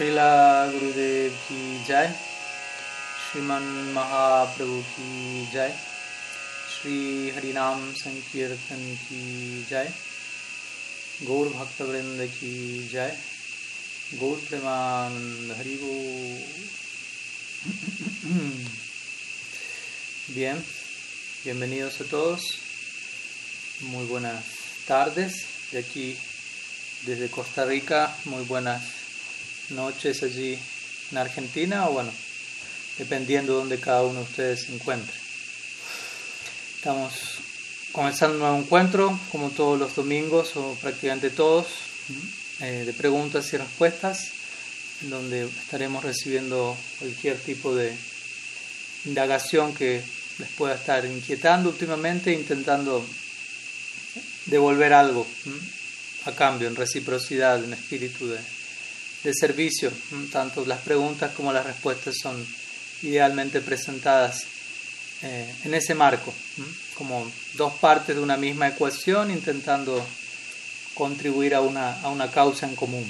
Srila Gurudev ki jai, Sriman Mahaprabhu ki jai, Shri Harinam Sankirtan ki jai, Gaur Bhaktavrinda ki jai, Gaur Premanand Haribo. Bien, bienvenidos a todos, muy buenas tardes de aquí desde Costa Rica, muy buenas noches allí en Argentina o bueno, dependiendo de donde cada uno de ustedes se encuentre. Estamos comenzando un nuevo encuentro, como todos los domingos o prácticamente todos, eh, de preguntas y respuestas, en donde estaremos recibiendo cualquier tipo de indagación que les pueda estar inquietando últimamente, intentando devolver algo a cambio, en reciprocidad, en espíritu de, de servicio. Tanto las preguntas como las respuestas son idealmente presentadas eh, en ese marco, como dos partes de una misma ecuación intentando contribuir a una, a una causa en común.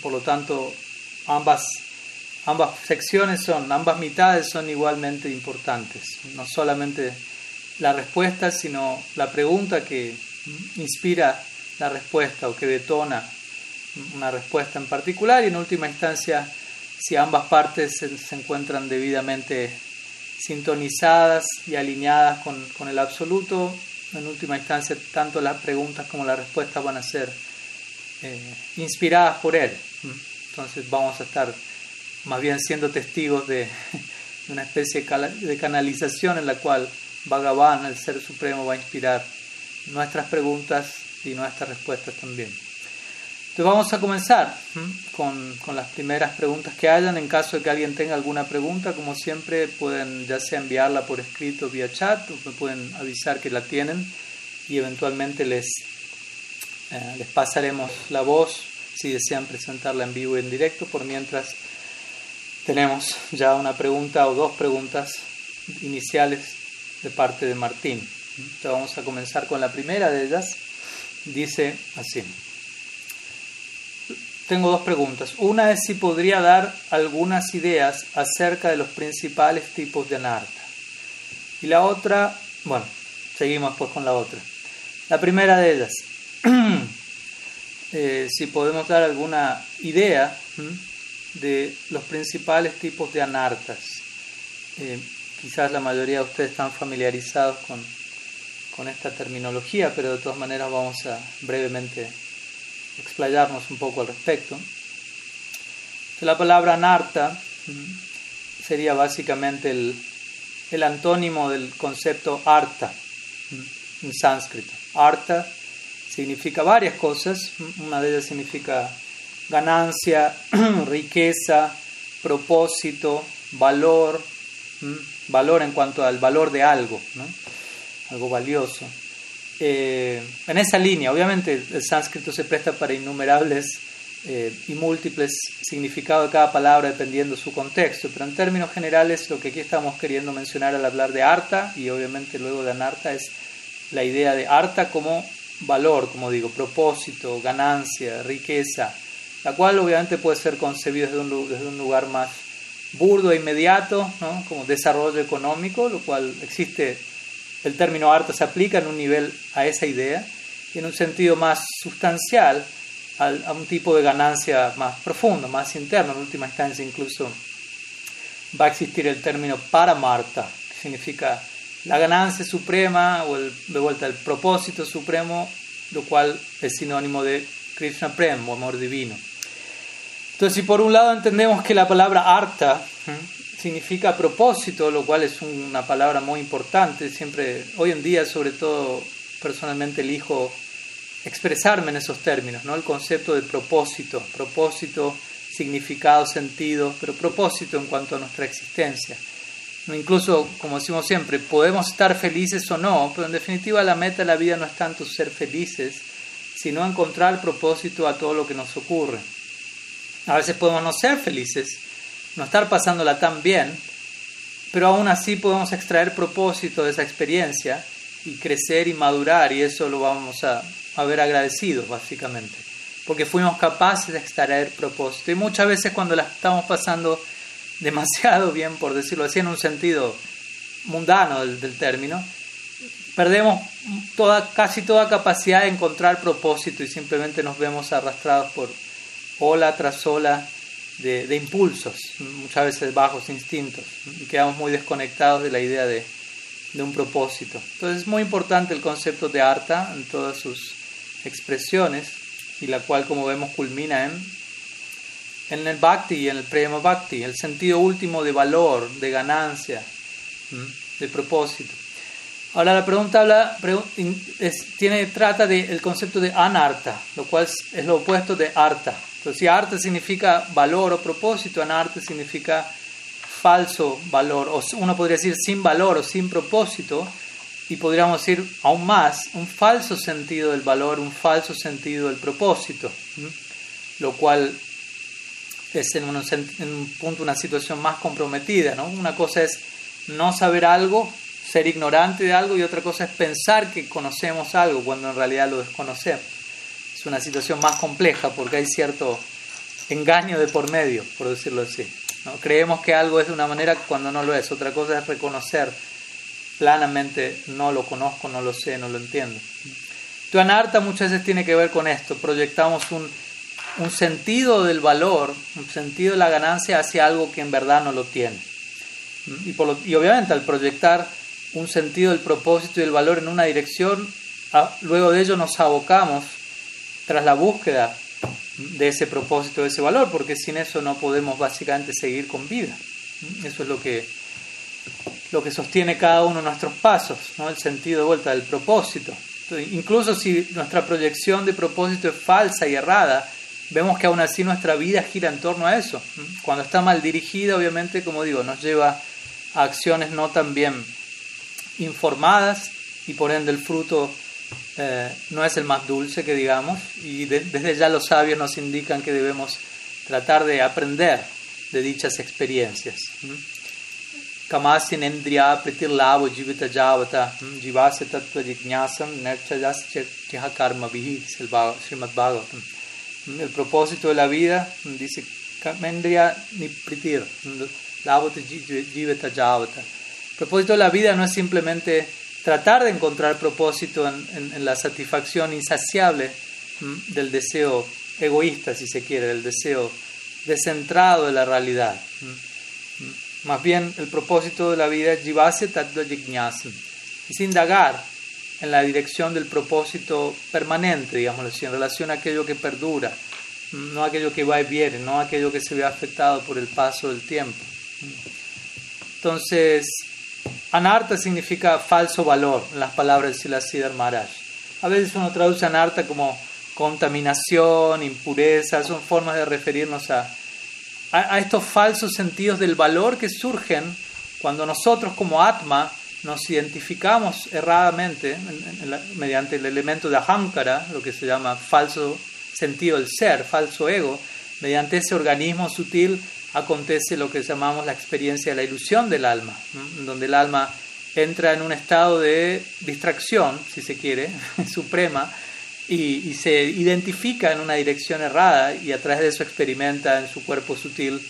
Por lo tanto, ambas, ambas secciones son, ambas mitades son igualmente importantes. No solamente la respuesta, sino la pregunta que inspira la respuesta o que detona una respuesta en particular y en última instancia si ambas partes se, encuentran debidamente sintonizadas y alineadas con, con, el absoluto, en última instancia tanto las preguntas como las respuestas van a ser eh, inspiradas por él. Entonces vamos a estar más bien siendo testigos de, de una especie de canalización en la cual Bhagavan, el Ser Supremo, va a inspirar nuestras preguntas y nuestras respuestas también. Entonces vamos a comenzar con, con, las primeras preguntas que hayan. En caso de que alguien tenga alguna pregunta, como siempre, pueden ya sea enviarla por escrito vía chat o me pueden avisar que la tienen y eventualmente les, eh, les pasaremos la voz si desean presentarla en vivo y en directo. Por mientras tenemos ya una pregunta o dos preguntas iniciales de parte de Martín. Entonces vamos a comenzar con la primera de ellas. Dice así. Tengo dos preguntas. Una es si podría dar algunas ideas acerca de los principales tipos de anarta. Y la otra, bueno, seguimos pues con la otra. La primera de ellas, eh, si podemos dar alguna idea de los principales tipos de anartas. Eh, quizás la mayoría de ustedes están familiarizados con, con esta terminología, pero de todas maneras vamos a brevemente explayarnos un poco al respecto. La palabra anarta sería básicamente el, el antónimo del concepto arta en sánscrito. Arta significa varias cosas, una de ellas significa ganancia, riqueza, propósito, valor, valor en cuanto al valor de algo, algo valioso. Eh, en esa línea, obviamente el sánscrito se presta para innumerables eh, y múltiples significados de cada palabra dependiendo su contexto, pero en términos generales lo que aquí estamos queriendo mencionar al hablar de arta y obviamente luego de anarta es la idea de arta como valor, como digo, propósito, ganancia, riqueza, la cual obviamente puede ser concebida desde un, desde un lugar más burdo e inmediato, ¿no? como desarrollo económico, lo cual existe el término harta se aplica en un nivel a esa idea y en un sentido más sustancial a, un tipo de ganancia más profundo, más interno, en última instancia incluso va a existir el término paramarta, que significa la ganancia suprema o el, de vuelta el propósito supremo, lo cual es sinónimo de Krishna Prem o amor divino. Entonces, si por un lado entendemos que la palabra arta significa propósito, lo cual es una palabra muy importante. Siempre, hoy en día, sobre todo, personalmente elijo expresarme en esos términos, ¿no? El concepto de propósito, propósito, significado, sentido, pero propósito en cuanto a nuestra existencia. Incluso, como decimos siempre, podemos estar felices o no, pero en definitiva la meta de la vida no es tanto ser felices, sino encontrar propósito a todo lo que nos ocurre. A veces podemos no ser felices, no estar pasándola tan bien, pero aún así podemos extraer propósito de esa experiencia y crecer y madurar y eso lo vamos a, a ver agradecidos básicamente. porque fuimos capaces de extraer propósito. Y muchas veces cuando la estamos pasando demasiado bien, por decirlo así, en un sentido mundano del, término, perdemos toda, casi toda capacidad de encontrar propósito y simplemente nos vemos arrastrados por ola tras ola de, impulsos, muchas veces bajos instintos, y quedamos muy desconectados de la idea de, de un propósito. Entonces es muy importante el concepto de arta en todas sus expresiones, y la cual, como vemos, culmina en, en el bhakti y en el prema bhakti, el sentido último de valor, de ganancia, de propósito. Ahora la pregunta tiene, trata del concepto de anarta, lo cual es, lo opuesto de arta. Entonces, si arta significa valor o propósito, anarta significa falso valor, o uno podría decir sin valor o sin propósito, y podríamos decir aún más, un falso sentido del valor, un falso sentido del propósito, lo cual es en un, en un, punto una situación más comprometida. ¿no? Una cosa es no saber algo, ser ignorante de algo, y otra cosa es pensar que conocemos algo cuando en realidad lo desconocemos. Una situación más compleja porque hay cierto engaño de por medio, por decirlo así. ¿no? Creemos que algo es de una manera cuando no lo es. Otra cosa es reconocer planamente no lo conozco, no lo sé, no lo entiendo. Tu anarta muchas veces tiene que ver con esto, proyectamos un, un sentido del valor, un sentido de la ganancia hacia algo que en verdad no lo tiene. Y obviamente al proyectar un sentido del propósito y del valor en una dirección, luego de ello nos abocamos tras la búsqueda de ese propósito, de ese valor, porque sin eso no podemos básicamente seguir con vida. Eso es lo que lo que sostiene cada uno de nuestros pasos, ¿no? el sentido de vuelta del propósito. incluso si nuestra proyección de propósito es falsa y errada, vemos que aún así nuestra vida gira en torno a eso. Cuando está mal dirigida, obviamente, como digo, nos lleva a acciones no tan bien informadas y por ende el fruto eh, no es el más dulce que digamos y desde ya los sabios nos indican que debemos tratar de aprender de dichas experiencias. Kamasya Nendriya Pritir Lavo Jivita Javata Jivasya Tattva Jignasam Nerchajas Karma Vihi Srimad Bhagavatam. El propósito de la vida, dice Kamendriya ni Pritir Jivita Javata. El propósito de la vida no es simplemente tratar de encontrar propósito en, la satisfacción insaciable del deseo egoísta, si se quiere, del deseo descentrado de la realidad. Más bien, el propósito de la vida es jivasya tattva Es indagar en la dirección del propósito permanente, digamos así, en relación a aquello que perdura, no aquello que va y viene, no aquello que se ve afectado por el paso del tiempo. Entonces, anarta significa falso valor, en las palabras de Silasidhar Maharaj. A veces uno traduce anarta como contaminación, impureza, son formas de referirnos a a, estos falsos sentidos del valor que surgen cuando nosotros como Atma nos identificamos erradamente mediante el elemento de ahankara, lo que se llama falso sentido del ser, falso ego, mediante ese organismo sutil acontece lo que llamamos la experiencia de la ilusión del alma, donde el alma entra en un estado de distracción, si se quiere, suprema, y, se identifica en una dirección errada y a través de eso experimenta en su cuerpo sutil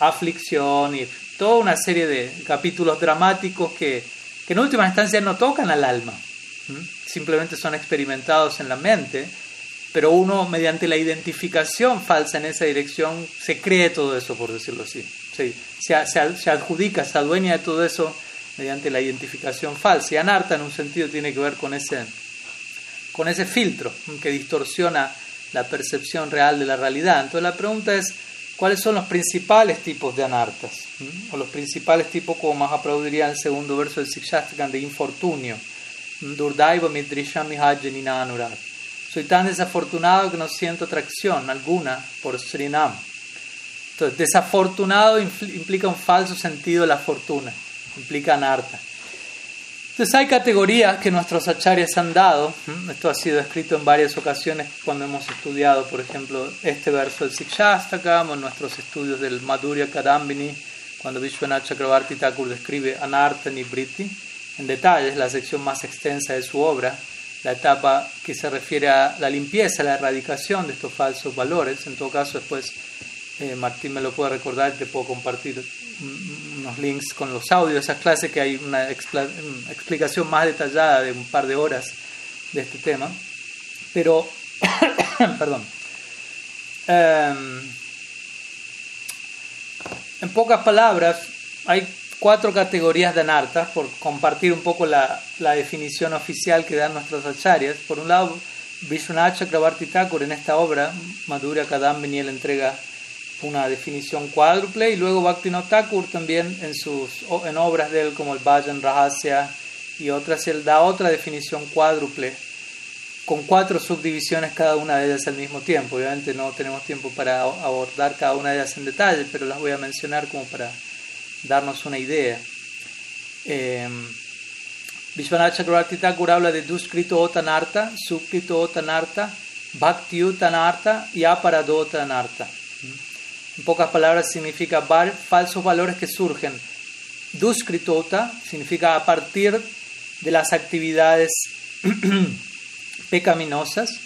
aflicción y toda una serie de capítulos dramáticos que, que en última instancia no tocan al alma, simplemente son experimentados en la mente, pero uno mediante la identificación falsa en esa dirección se cree todo eso, por decirlo así. se, adjudica, se adueña de todo eso mediante la identificación falsa. Y Anarta en un sentido tiene que ver con ese con ese filtro que distorsiona la percepción real de la realidad. Entonces la pregunta es, ¿cuáles son los principales tipos de anartas? ¿Mm? O los principales tipos, como más aplaudiría el segundo verso del Sikshastakam, de infortunio. ¿Mm? Durdaiva Soy tan desafortunado que no siento atracción alguna por Srinam. Entonces, desafortunado implica un falso sentido de la fortuna, implica anarta. Entonces hay categorías que nuestros acharyas han dado. Esto ha sido escrito en varias ocasiones cuando hemos estudiado, por ejemplo, este verso del Sikshastakam o en nuestros estudios del Madhurya Kadambini, cuando Vishwanath Chakravarti Thakur describe Anartha Nibriti en detalle, es la sección más extensa de su obra. La etapa que se refiere a la limpieza, la erradicación de estos falsos valores. En todo caso, después eh, Martín me lo puede recordar te puedo compartir unos links con los audios de esas clases que hay una, explicación más detallada de un par de horas de este tema. Pero, perdón. Em, en pocas palabras, hay cuatro categorías de anartas, por compartir un poco la, definición oficial que dan nuestros acharyas. Por un lado, Vishwanath Thakur en esta obra, Madhurya Kadam le entrega una definición cuádruple y luego Bhaktivinoda Thakur también en sus en obras de él como el Bhajan Rahasya y otras él da otra definición cuádruple con cuatro subdivisiones cada una de ellas al mismo tiempo. Obviamente no tenemos tiempo para abordar cada una de ellas en detalle, pero las voy a mencionar como para darnos una idea. Eh, Vishwanath habla de Duskrito Otanarta, Sukrito Otanarta, Bhakti Otanarta y Aparadotanarta. En pocas palabras significa falsos valores que surgen. Duskritota significa a partir de las actividades pecaminosas,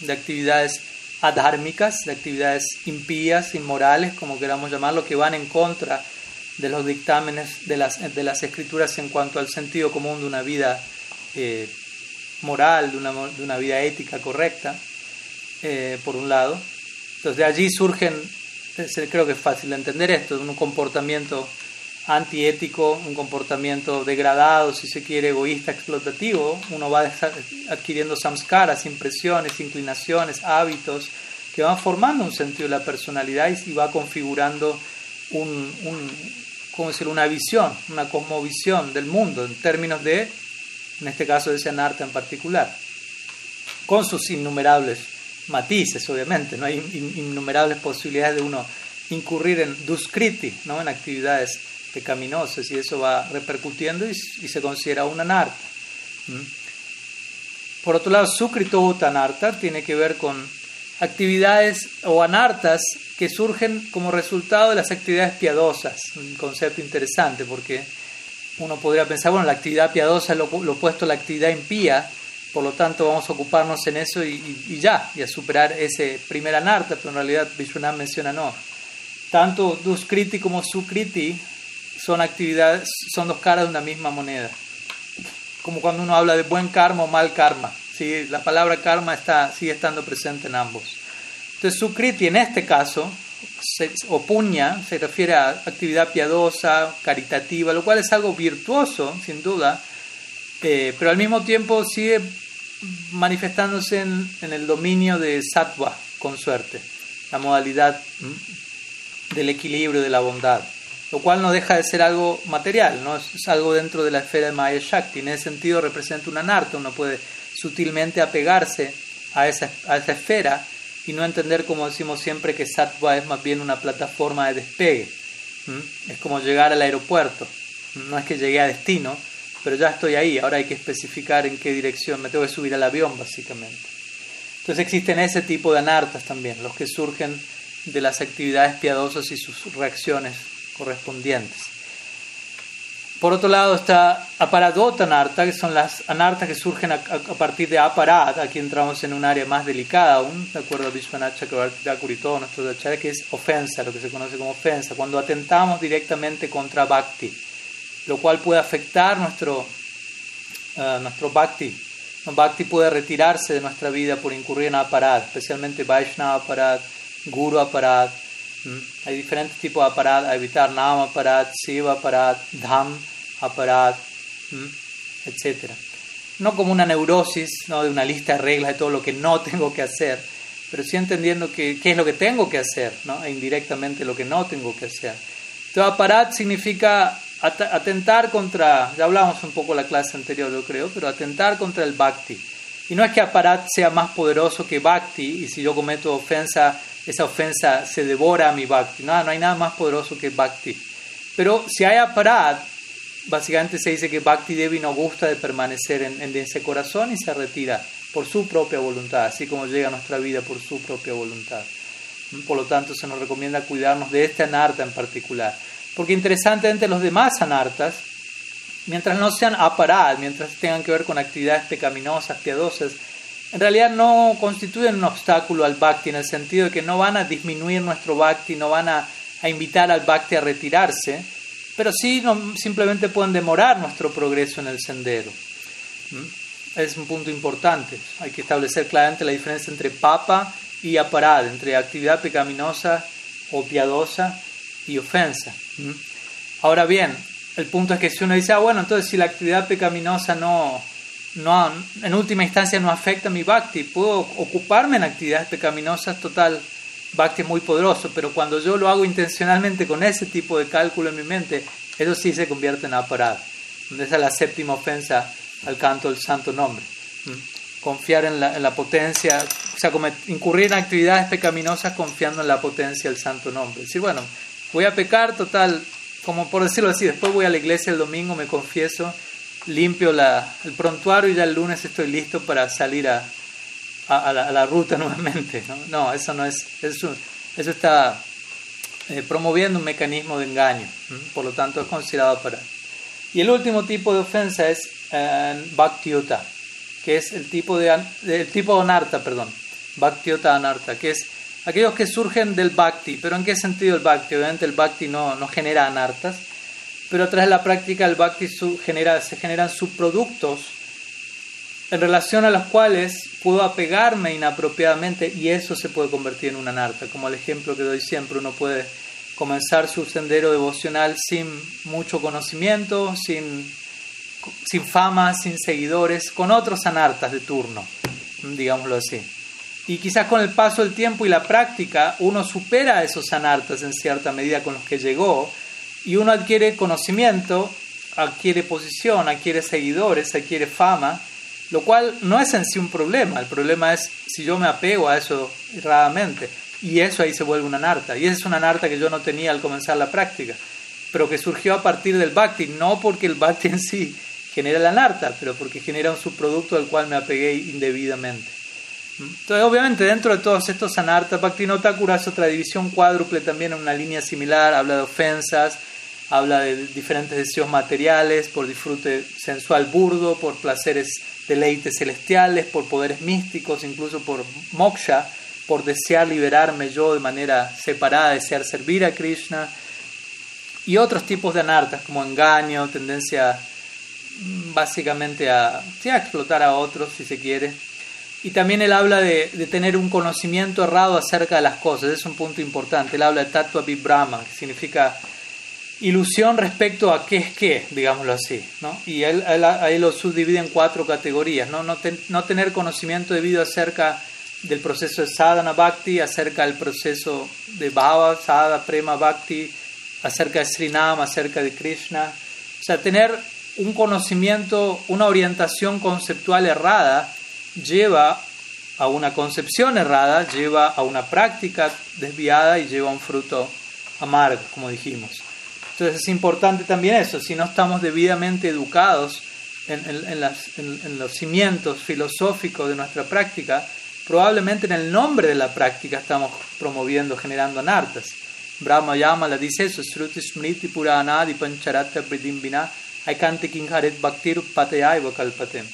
de actividades adhármicas, de actividades impías, inmorales, como queramos llamarlo, que van en contra de los dictámenes de las, de las escrituras en cuanto al sentido común de una vida eh, moral, de una, de una, vida ética correcta, eh, por un lado. Entonces de allí surgen creo que es fácil de entender esto, un comportamiento antiético, un comportamiento degradado, si se quiere, egoísta, explotativo, uno va adquiriendo samskaras, impresiones, inclinaciones, hábitos, que van formando un sentido de la personalidad y va configurando un ¿cómo decirlo? una visión, una cosmovisión del mundo en términos de, en este caso, de ese arte en particular, con sus innumerables matices, obviamente, no hay innumerables posibilidades de uno incurrir en duskriti, ¿no? en actividades pecaminosas, y eso va repercutiendo y, se considera una anarta. Por otro lado, sukrito tiene que ver con actividades o anartas que surgen como resultado de las actividades piadosas, un concepto interesante porque uno podría pensar, bueno, la actividad piadosa es lo, opuesto a la actividad impía, por lo tanto, vamos a ocuparnos en eso y, ya, y a superar ese primer anarta, pero en realidad Vishwanath menciona no. Tanto Duskriti como Sukriti son actividades, son dos caras de una misma moneda. Como cuando uno habla de buen karma o mal karma. ¿sí? La palabra karma está, sigue estando presente en ambos. Entonces, Sukriti en este caso, se, o puña, se refiere a actividad piadosa, caritativa, lo cual es algo virtuoso, sin duda, eh, pero al mismo tiempo sigue manifestándose en, el dominio de sattva, con suerte, la modalidad del equilibrio, de la bondad, lo cual no deja de ser algo material, ¿no? es, algo dentro de la esfera de Maya Shakti, en ese sentido representa una narta, uno puede sutilmente apegarse a esa, a esa esfera y no entender, como decimos siempre, que sattva es más bien una plataforma de despegue, es como llegar al aeropuerto, no es que llegue a destino, pero ya estoy ahí, ahora hay que especificar en qué dirección me tengo que subir al avión, básicamente. Entonces existen ese tipo de anartas también, los que surgen de las actividades piadosas y sus reacciones correspondientes. Por otro lado está aparadota anarta, que son las anartas que surgen a, partir de aparad. Aquí entramos en un área más delicada aún, de acuerdo a Vishwanath Chakravarti y todos nuestros acharyas, que es ofensa, lo que se conoce como ofensa, cuando atentamos directamente contra Bhakti lo cual puede afectar nuestro, uh, nuestro bhakti. Bhakti puede retirarse de nuestra vida por incurrir en aparad, especialmente Vaishnava aparad, Guru aparad. Hay diferentes tipos de aparad evitar, Nama aparad, Siva aparad, Dham aparad, etc. No como una neurosis ¿no? de una lista de reglas de todo lo que no tengo que hacer, pero sí entendiendo que, qué es lo que tengo que hacer, ¿no? e indirectamente lo que no tengo que hacer. Entonces, aparad significa atentar contra, ya hablamos un poco la clase anterior, yo creo, pero atentar contra el bhakti. Y no es que aparat sea más poderoso que bhakti, y si yo cometo ofensa, esa ofensa se devora a mi bhakti. No, no hay nada más poderoso que bhakti. Pero si hay aparat, básicamente se dice que bhakti devi no gusta de permanecer en, en ese corazón y se retira por su propia voluntad, así como llega a nuestra vida por su propia voluntad. Por lo tanto, se nos recomienda cuidarnos de este anarta en particular. Porque interesantemente los demás anartas, mientras no sean aparad, mientras tengan que ver con actividades pecaminosas, piadosas, en realidad no constituyen un obstáculo al bhakti en el sentido de que no van a disminuir nuestro bhakti, no van a, invitar al bhakti a retirarse, pero sí simplemente pueden demorar nuestro progreso en el sendero. ¿Mm? Es un punto importante. Hay que establecer claramente la diferencia entre papa y aparad, entre actividad pecaminosa o piadosa y ofensa. ¿Mm? Ahora bien, el punto es que si uno dice, ah, bueno, entonces si la actividad pecaminosa no, no, en última instancia no afecta mi bhakti, puedo ocuparme en actividades pecaminosas, total, bhakti es muy poderoso, pero cuando yo lo hago intencionalmente con ese tipo de cálculo en mi mente, eso sí se convierte en aparad. Esa es la séptima ofensa al canto del santo nombre. Confiar en la, en la potencia, o sea, incurrir en actividades pecaminosas confiando en la potencia del santo nombre. Decir, bueno, voy a pecar, total, como por decirlo así, después voy a la iglesia el domingo, me confieso, limpio la, el prontuario y ya el lunes estoy listo para salir a, a, la, ruta nuevamente. ¿no? no, eso no es, eso, eso está eh, promoviendo un mecanismo de engaño, por lo tanto es considerado para... Y el último tipo de ofensa es eh, bhaktiuta, que es el tipo de, el tipo anarta, perdón, bhaktiuta anarta, que es aquellos que surgen del bhakti, pero ¿en qué sentido el bhakti? Obviamente el bhakti no, no genera anartas, pero tras la práctica del bhakti genera, se generan subproductos en relación a los cuales puedo apegarme inapropiadamente y eso se puede convertir en una anarta. Como el ejemplo que doy siempre, uno puede comenzar su sendero devocional sin mucho conocimiento, sin, sin fama, sin seguidores, con otros anartas de turno, digámoslo así. Y quizás con el paso del tiempo y la práctica uno supera esos anartas en cierta medida con los que llegó y uno adquiere conocimiento, adquiere posición, adquiere seguidores, adquiere fama, lo cual no es en sí un problema, el problema es si yo me apego a eso erradamente. Y eso ahí se vuelve una narta y esa es una narta que yo no tenía al comenzar la práctica, pero que surgió a partir del bhakti, no porque el bhakti en sí genera la narta, pero porque genera un subproducto al cual me apegué indebidamente. Entonces, obviamente, dentro de todos estos anartas, no Thakura es otra división cuádruple también en una línea similar, habla de ofensas, habla de diferentes deseos materiales, por disfrute sensual burdo, por placeres, deleites celestiales, por poderes místicos, incluso por moksha, por desear liberarme yo de manera separada, desear servir a Krishna, y otros tipos de anartas, como engaño, tendencia mm, básicamente a, explotar a otros, si se quiere, y también él habla de, tener un conocimiento errado acerca de las cosas, es un punto importante. Él habla de tattva vibrama, que significa ilusión respecto a qué es qué, digámoslo así. ¿no? Y él, él, lo subdivide en cuatro categorías. No, no, no, tener conocimiento debido acerca del proceso de sadhana bhakti, acerca del proceso de bhava, sadhana, prema bhakti, acerca de Srinam, acerca de Krishna. O sea, tener un conocimiento, una orientación conceptual errada lleva a una concepción errada, lleva a una práctica desviada y lleva a un fruto amargo, como dijimos. Entonces es importante también eso, si no estamos debidamente educados en, en, los cimientos filosóficos de nuestra práctica, probablemente en el nombre de la práctica estamos promoviendo, generando anartas. Brahma Yama la dice eso, Sruti Smriti Puranadi Pancharata Pridimbina Aikante Kinharet Bhaktir Patayaiva Kalpatem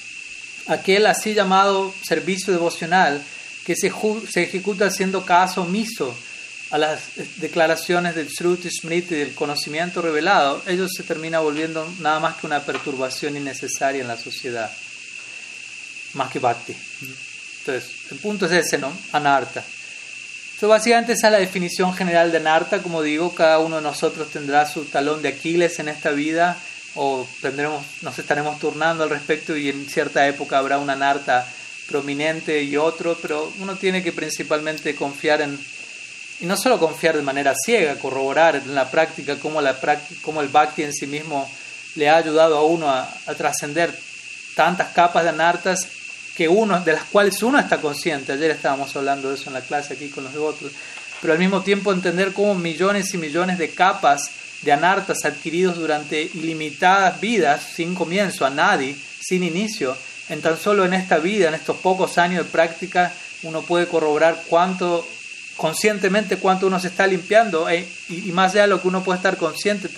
aquel así llamado servicio devocional que se, se ejecuta haciendo caso omiso a las declaraciones del Sruti Smriti, del conocimiento revelado, ello se termina volviendo nada más que una perturbación innecesaria en la sociedad, más que bhakti. Entonces, el punto es ese, ¿no? Anarta. Entonces, básicamente esa es la definición general de anarta. Como digo, cada uno de nosotros tendrá su talón de Aquiles en esta vida o tendremos, nos estaremos turnando al respecto y en cierta época habrá una narta prominente y otro, pero uno tiene que principalmente confiar en, y no solo confiar de manera ciega, corroborar en la práctica cómo, la cómo el bhakti en sí mismo le ha ayudado a uno a, trascender tantas capas de nartas que uno, de las cuales uno está consciente. Ayer estábamos hablando de eso en la clase aquí con los devotos, pero al mismo tiempo entender cómo millones y millones de capas de anartas adquiridos durante ilimitadas vidas, sin comienzo, a nadie, sin inicio, en tan solo en esta vida, en estos pocos años de práctica, uno puede corroborar cuánto, conscientemente cuánto uno se está limpiando, eh, y, más allá de lo que uno puede estar consciente,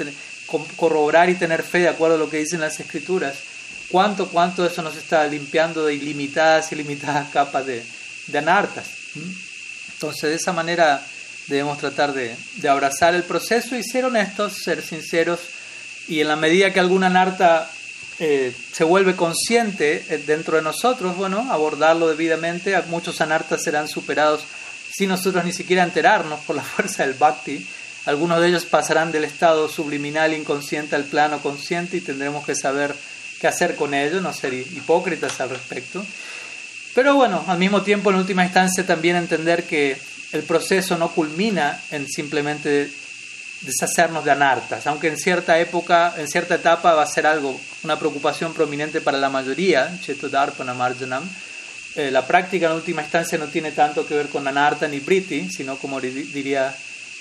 corroborar y tener fe de acuerdo a lo que dicen las escrituras, cuánto, cuánto eso nos está limpiando de ilimitadas, ilimitadas capas de, anartas. Entonces, de esa manera debemos tratar de, de, abrazar el proceso y ser honestos, ser sinceros, y en la medida que alguna anarta eh, se vuelve consciente eh, dentro de nosotros, bueno, abordarlo debidamente, muchos anartas serán superados sin nosotros ni siquiera enterarnos por la fuerza del bhakti. Algunos de ellos pasarán del estado subliminal inconsciente al plano consciente y tendremos que saber qué hacer con ello, no ser hipócritas al respecto. Pero bueno, al mismo tiempo, en última instancia, también entender que el proceso no culmina en simplemente deshacernos de anartas, aunque en cierta época, en cierta etapa va a ser algo, una preocupación prominente para la mayoría, eh, la práctica en última instancia no tiene tanto que ver con anarta ni briti, sino como diría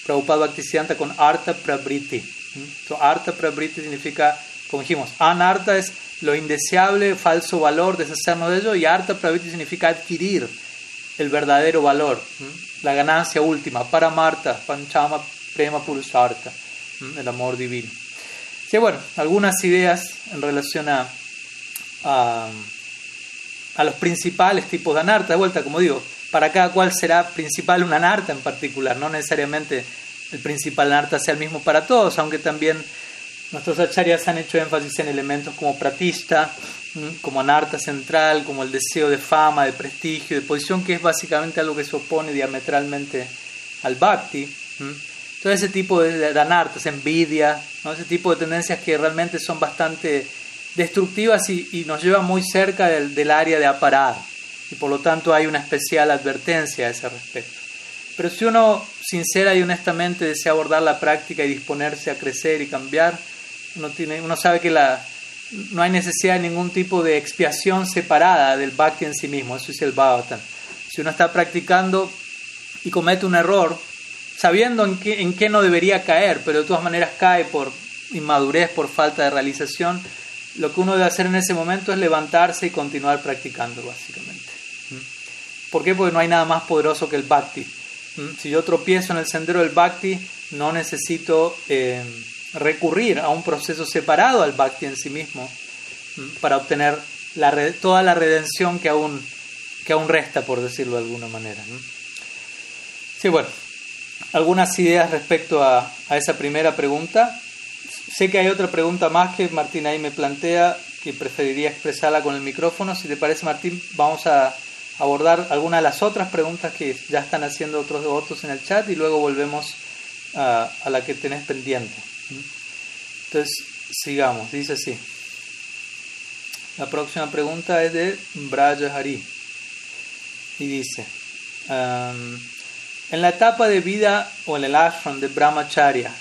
Prabhupada Bhaktisiddhanta con arta prabriti. Entonces, arta prabriti significa, como dijimos, anarta es lo indeseable, falso valor, deshacernos de ello, y arta prabriti significa adquirir el verdadero valor, la ganancia última, para Marta, panchama prema purusarta, el amor divino. Sí, bueno, algunas ideas en relación a, a, a los principales tipos de anarta, de vuelta, como digo, para cada cual será principal una anarta en particular, no necesariamente el principal anarta sea el mismo para todos, aunque también nuestros acharyas han hecho énfasis en elementos como pratista, como anarta central, como el deseo de fama, de prestigio, de posición, que es básicamente algo que se opone diametralmente al bhakti. Todo ese tipo de, anartas, envidia, ¿no? ese tipo de tendencias que realmente son bastante destructivas y, nos llevan muy cerca del, del área de aparar y por lo tanto hay una especial advertencia a ese respecto. Pero si uno sincera y honestamente desea abordar la práctica y disponerse a crecer y cambiar, uno, tiene, uno sabe que la, no hay necesidad de ningún tipo de expiación separada del bhakti en sí mismo, eso es el bhavatan. Si uno está practicando y comete un error, sabiendo en qué, en qué no debería caer, pero de todas maneras cae por inmadurez, por falta de realización, lo que uno debe hacer en ese momento es levantarse y continuar practicando, básicamente. ¿Por qué? Porque no hay nada más poderoso que el bhakti. ¿Mm? Si yo tropiezo en el sendero del bhakti, no necesito eh, recurrir a un proceso separado al bhakti en sí mismo ¿Mm? para obtener toda la redención que aún, que aún resta, por decirlo de alguna manera. Sí, bueno, algunas ideas respecto a, a esa primera pregunta. Sé que hay otra pregunta más que Martín ahí me plantea, que preferiría expresarla con el micrófono. Si te parece, Martín, vamos a abordar algunas de las otras preguntas que ya están haciendo otros devotos en el chat y luego volvemos a, la que tenés pendiente. Entonces, sigamos. Dice así. La próxima pregunta es de Braja Hari y dice, en la etapa de vida o en el ashram de Brahmacharya,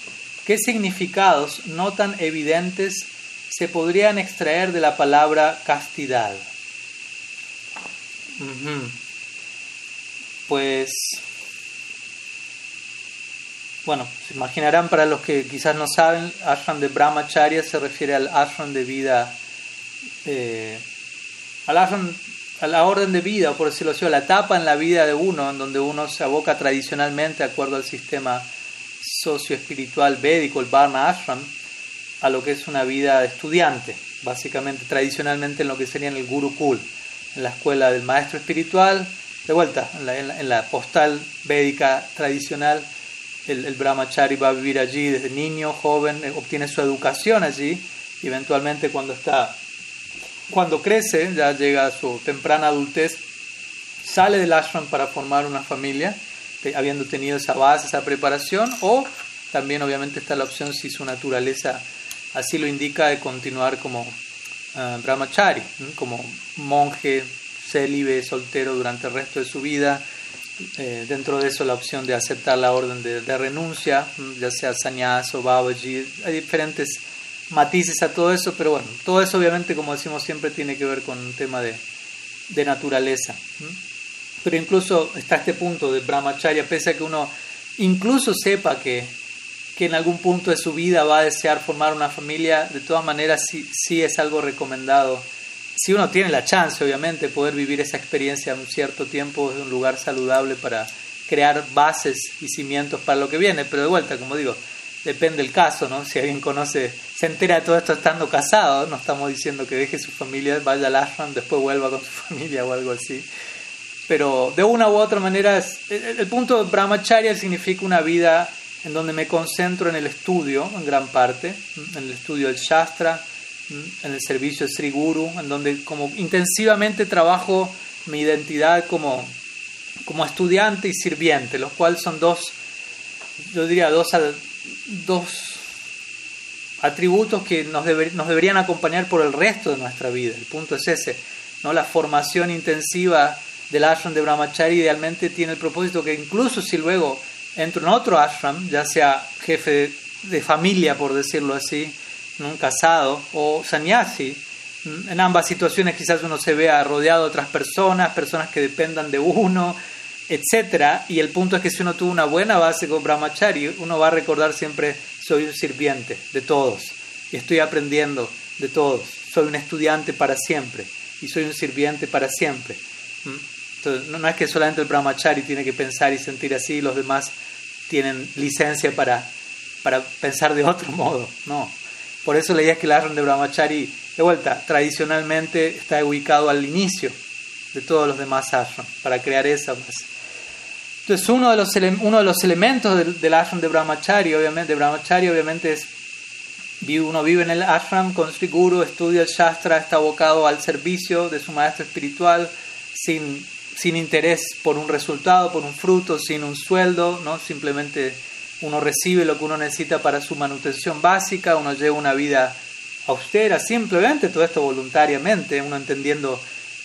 ¿qué significados no tan evidentes se podrían extraer de la palabra castidad? Pues, bueno, se imaginarán para los que quizás no saben, ashram de brahmacharya se refiere al ashram de vida, eh, al ashram, a la orden de vida, por decirlo así, a la etapa en la vida de uno, en donde uno se aboca tradicionalmente, de acuerdo al sistema socioespiritual védico, el Varna Ashram, a lo que es una vida de estudiante, básicamente, tradicionalmente en lo que sería el Gurukul en la escuela del maestro espiritual, de vuelta, en la, postal védica tradicional, el, el, brahmachari va a vivir allí desde niño, joven, eh, obtiene su educación allí, eventualmente cuando está, cuando crece, ya llega a su temprana adultez, sale del ashram para formar una familia, habiendo tenido esa base, esa preparación, o también obviamente está la opción si su naturaleza así lo indica de continuar como uh, brahmachari, como monje célibe, soltero durante el resto de su vida. Eh, dentro de eso la opción de aceptar la orden de, renuncia, ya sea sannyas o babaji, hay diferentes matices a todo eso, pero bueno, todo eso obviamente como decimos siempre tiene que ver con un tema de, de naturaleza. Pero incluso está este punto de brahmacharya, pese a que uno incluso sepa que que en algún punto de su vida va a desear formar una familia, de todas maneras sí, sí es algo recomendado. Si uno tiene la chance, obviamente, poder vivir esa experiencia un cierto tiempo en un lugar saludable para crear bases y cimientos para lo que viene, pero de vuelta, como digo, depende del caso, ¿no? Si alguien conoce, se entera de todo esto estando casado, no estamos diciendo que deje su familia, vaya al ashram, después vuelva con su familia o algo así. Pero de una u otra manera, el, punto de brahmacharya significa una vida en donde me concentro en el estudio, en gran parte, en el estudio del Shastra, en el servicio del Sri Guru, en donde como intensivamente trabajo mi identidad como, como estudiante y sirviente, los cuales son dos, yo diría, dos, dos atributos que nos, nos deberían acompañar por el resto de nuestra vida. El punto es ese, ¿no? la formación intensiva del ashram de brahmachari idealmente tiene el propósito que incluso si luego entro en otro ashram, ya sea jefe de, familia, por decirlo así, un casado o sannyasi, en ambas situaciones quizás uno se vea rodeado de otras personas, personas que dependan de uno, etc. Y el punto es que si uno tuvo una buena base con brahmachari, uno va a recordar siempre, soy un sirviente de todos y estoy aprendiendo de todos. Soy un estudiante para siempre y soy un sirviente para siempre. No, es que solamente el brahmachari tiene que pensar y sentir así, los demás tienen licencia para, para pensar de otro modo. No. Por eso la idea es que el ashram de brahmachari, de vuelta, tradicionalmente está ubicado al inicio de todos los demás ashrams, para crear esa base. Entonces, uno de los, uno de los elementos del, del, ashram de brahmachari, obviamente, de brahmachari, obviamente es uno vive en el ashram con Sri Guru, estudia el Shastra, está abocado al servicio de su maestro espiritual, sin sin interés por un resultado, por un fruto, sin un sueldo, ¿no? simplemente uno recibe lo que uno necesita para su manutención básica, uno lleva una vida austera, simplemente todo esto voluntariamente, uno entendiendo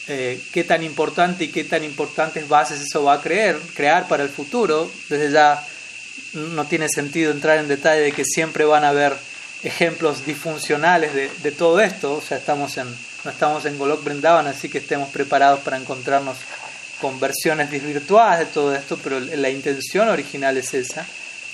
eh, qué tan importante y qué tan importantes bases eso va a creer, crear para el futuro. Desde ya no tiene sentido entrar en detalle de que siempre van a haber ejemplos disfuncionales de, todo esto, o sea, estamos en, no estamos en Golok Brindavan, así que estemos preparados para encontrarnos con versiones desvirtuadas de todo esto, pero la intención original es esa.